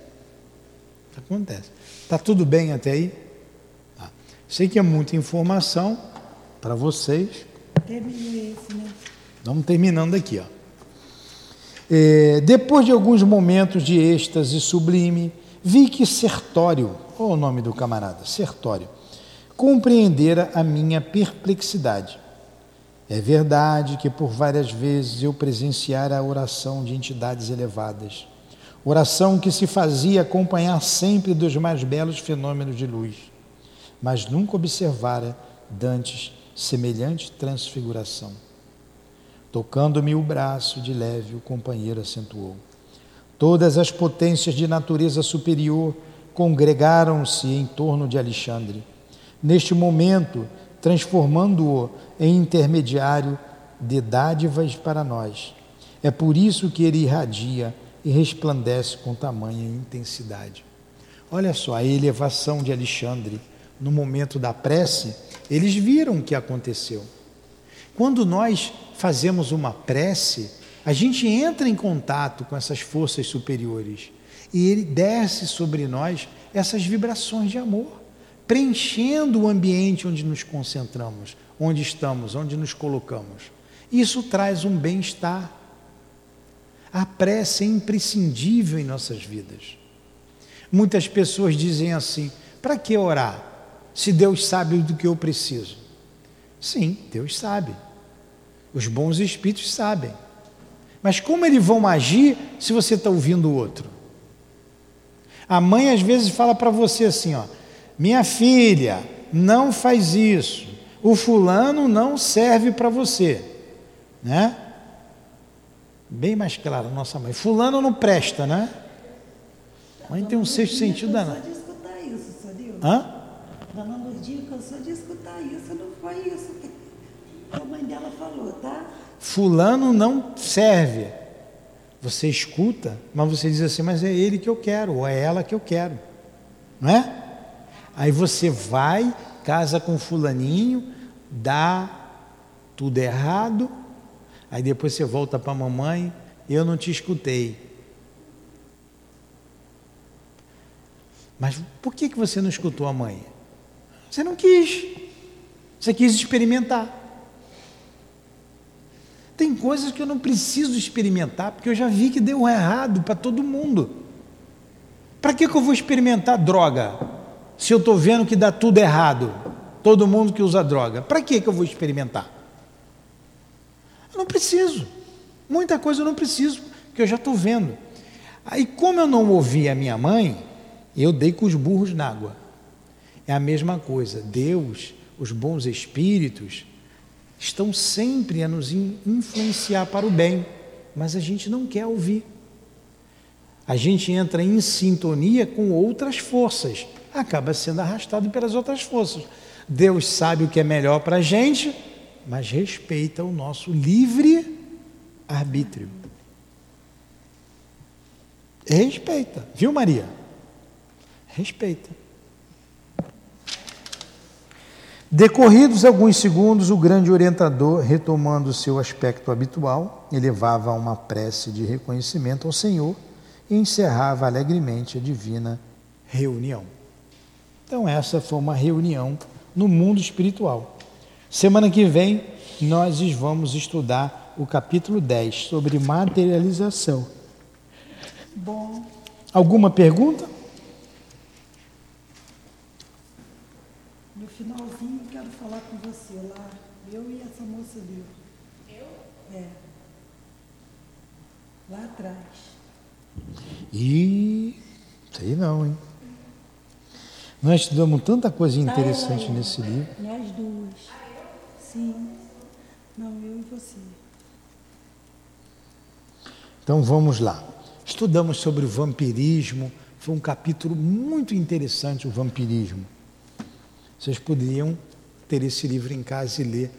Acontece. Está tudo bem até aí? Tá. Sei que é muita informação para vocês. Terminei esse, né? Vamos terminando aqui, ó. É, depois de alguns momentos de êxtase sublime, vi que Sertório, o nome do camarada? Sertório, compreendera a minha perplexidade é verdade que por várias vezes eu presenciara a oração de entidades elevadas, oração que se fazia acompanhar sempre dos mais belos fenômenos de luz, mas nunca observara dantes semelhante transfiguração. Tocando-me o braço de leve, o companheiro acentuou. Todas as potências de natureza superior congregaram-se em torno de Alexandre. Neste momento, transformando-o em intermediário de dádivas para nós. É por isso que ele irradia e resplandece com tamanha intensidade. Olha só a elevação de Alexandre no momento da prece, eles viram o que aconteceu. Quando nós fazemos uma prece, a gente entra em contato com essas forças superiores e ele desce sobre nós essas vibrações de amor preenchendo o ambiente onde nos concentramos, onde estamos, onde nos colocamos. Isso traz um bem-estar. A prece é imprescindível em nossas vidas. Muitas pessoas dizem assim: para que orar? Se Deus sabe do que eu preciso. Sim, Deus sabe. Os bons espíritos sabem. Mas como eles vão agir se você está ouvindo o outro? A mãe às vezes fala para você assim: ó, minha filha, não faz isso. O fulano não serve para você. Né? Bem mais claro, nossa mãe. Fulano não presta, né? Mãe tem um sexto sentido danado. escutar isso, sabia? Hã? Dona Lurdinha cansou de escutar isso, não foi isso a mãe dela falou, tá? Fulano não serve. Você escuta, mas você diz assim, mas é ele que eu quero, ou é ela que eu quero. Não é? Aí você vai, casa com fulaninho, dá tudo errado, aí depois você volta para a mamãe, eu não te escutei. Mas por que, que você não escutou a mãe? Você não quis. Você quis experimentar. Tem coisas que eu não preciso experimentar, porque eu já vi que deu errado para todo mundo. Para que, que eu vou experimentar droga? Se eu estou vendo que dá tudo errado, todo mundo que usa droga, para que, que eu vou experimentar? Eu não preciso. Muita coisa eu não preciso, porque eu já estou vendo. Aí, como eu não ouvi a minha mãe, eu dei com os burros na água. É a mesma coisa. Deus, os bons espíritos, estão sempre a nos influenciar para o bem, mas a gente não quer ouvir. A gente entra em sintonia com outras forças, acaba sendo arrastado pelas outras forças. Deus sabe o que é melhor para a gente, mas respeita o nosso livre arbítrio. Respeita, viu, Maria? Respeita. Decorridos alguns segundos, o grande orientador, retomando seu aspecto habitual, elevava uma prece de reconhecimento ao Senhor e encerrava alegremente a divina reunião. Então, essa foi uma reunião no mundo espiritual. Semana que vem, nós vamos estudar o capítulo 10 sobre materialização. Bom. Alguma pergunta? No finalzinho, falar com você lá. Eu e essa moça ali. Eu? É. Lá atrás. E sei não, hein? Nós estudamos tanta coisa Tá, interessante nesse livro. Nós duas. Sim. Não, eu e você. Então vamos lá. Estudamos sobre o vampirismo. Foi um capítulo muito interessante, o vampirismo. Vocês poderiam ter esse livro em casa e ler,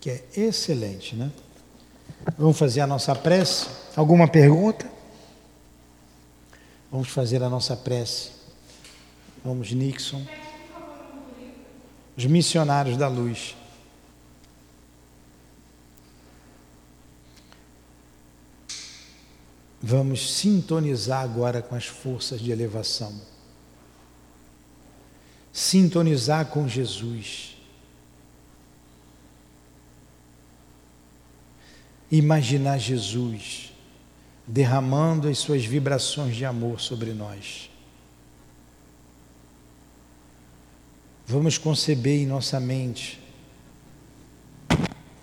que é excelente, né? Vamos fazer a nossa prece? Alguma pergunta? Vamos fazer a nossa prece. Vamos, Nixon. Os missionários da luz. Vamos sintonizar agora com as forças de elevação. Sintonizar com Jesus. Imaginar Jesus derramando as suas vibrações de amor sobre nós. Vamos conceber em nossa mente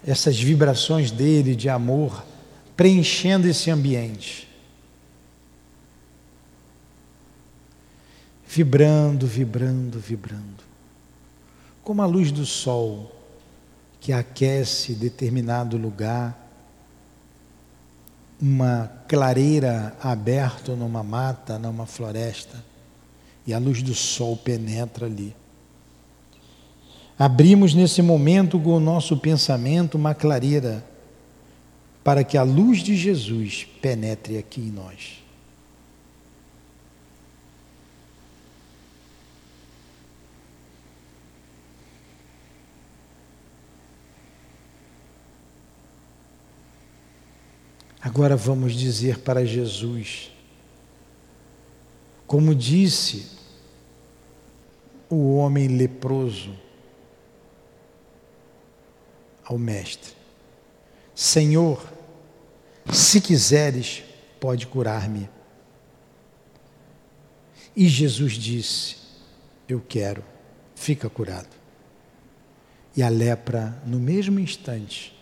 essas vibrações dele de amor preenchendo esse ambiente. Vibrando, vibrando, vibrando. Como a luz do sol que aquece determinado lugar, uma clareira aberta numa mata, numa floresta, e a luz do sol penetra ali. Abrimos nesse momento com o nosso pensamento uma clareira para que a luz de Jesus penetre aqui em nós. Agora vamos dizer para Jesus, como disse o homem leproso ao Mestre: Senhor, se quiseres, pode curar-me. E Jesus disse: Eu quero, fica curado. E a lepra, no mesmo instante,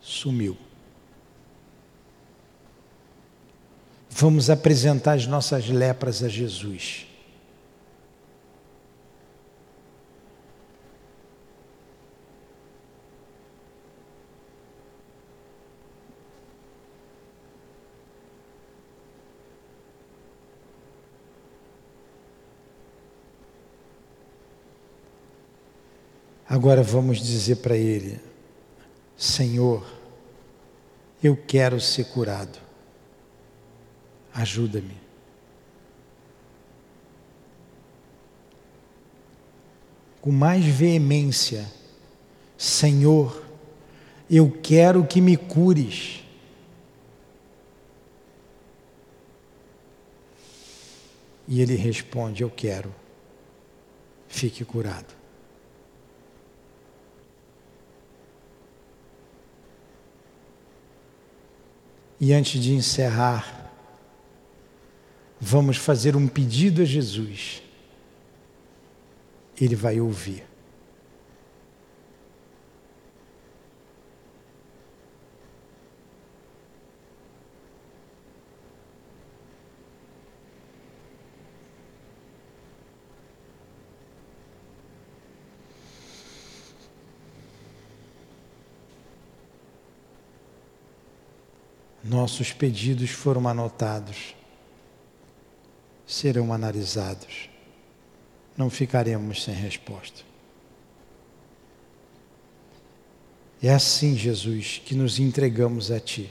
sumiu. Vamos apresentar as nossas lepras a Jesus. Agora vamos dizer para Ele: Senhor, eu quero ser curado. Ajuda-me. Com mais veemência, Senhor, eu quero que me cures. E ele responde: Eu quero, fique curado. E antes de encerrar, vamos fazer um pedido a Jesus. Ele vai ouvir. Nossos pedidos foram anotados, serão analisados. Não ficaremos sem resposta. É assim, Jesus, que nos entregamos a Ti.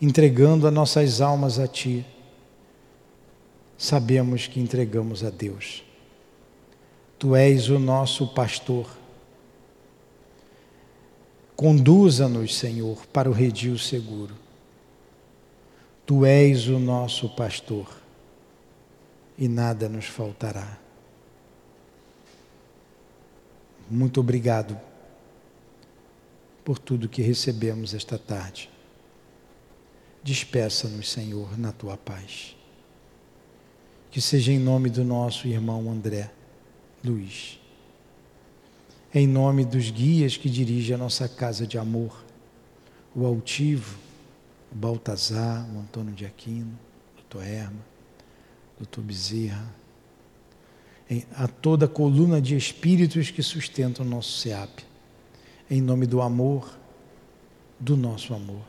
Entregando as nossas almas a Ti, sabemos que entregamos a Deus. Tu és o nosso pastor Conduza-nos, Senhor, para o redil seguro. Tu és o nosso pastor e nada nos faltará. Muito obrigado por tudo que recebemos esta tarde. Despeça-nos, Senhor, na tua paz. Que seja em nome do nosso irmão André Luiz em nome dos guias que dirigem a nossa casa de amor, o Altivo, o Baltazar, o Antônio de Aquino, o o doutor Bezerra, a toda a coluna de espíritos que sustentam o nosso SEAP, em nome do amor, do nosso amor.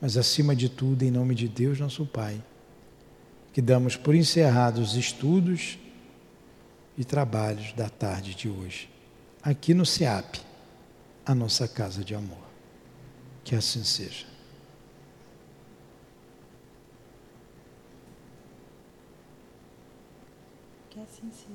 Mas acima de tudo, em nome de Deus, nosso Pai, que damos por encerrados os estudos e trabalhos da tarde de hoje, aqui no SEAP, a nossa casa de amor. Que assim seja. Que assim seja.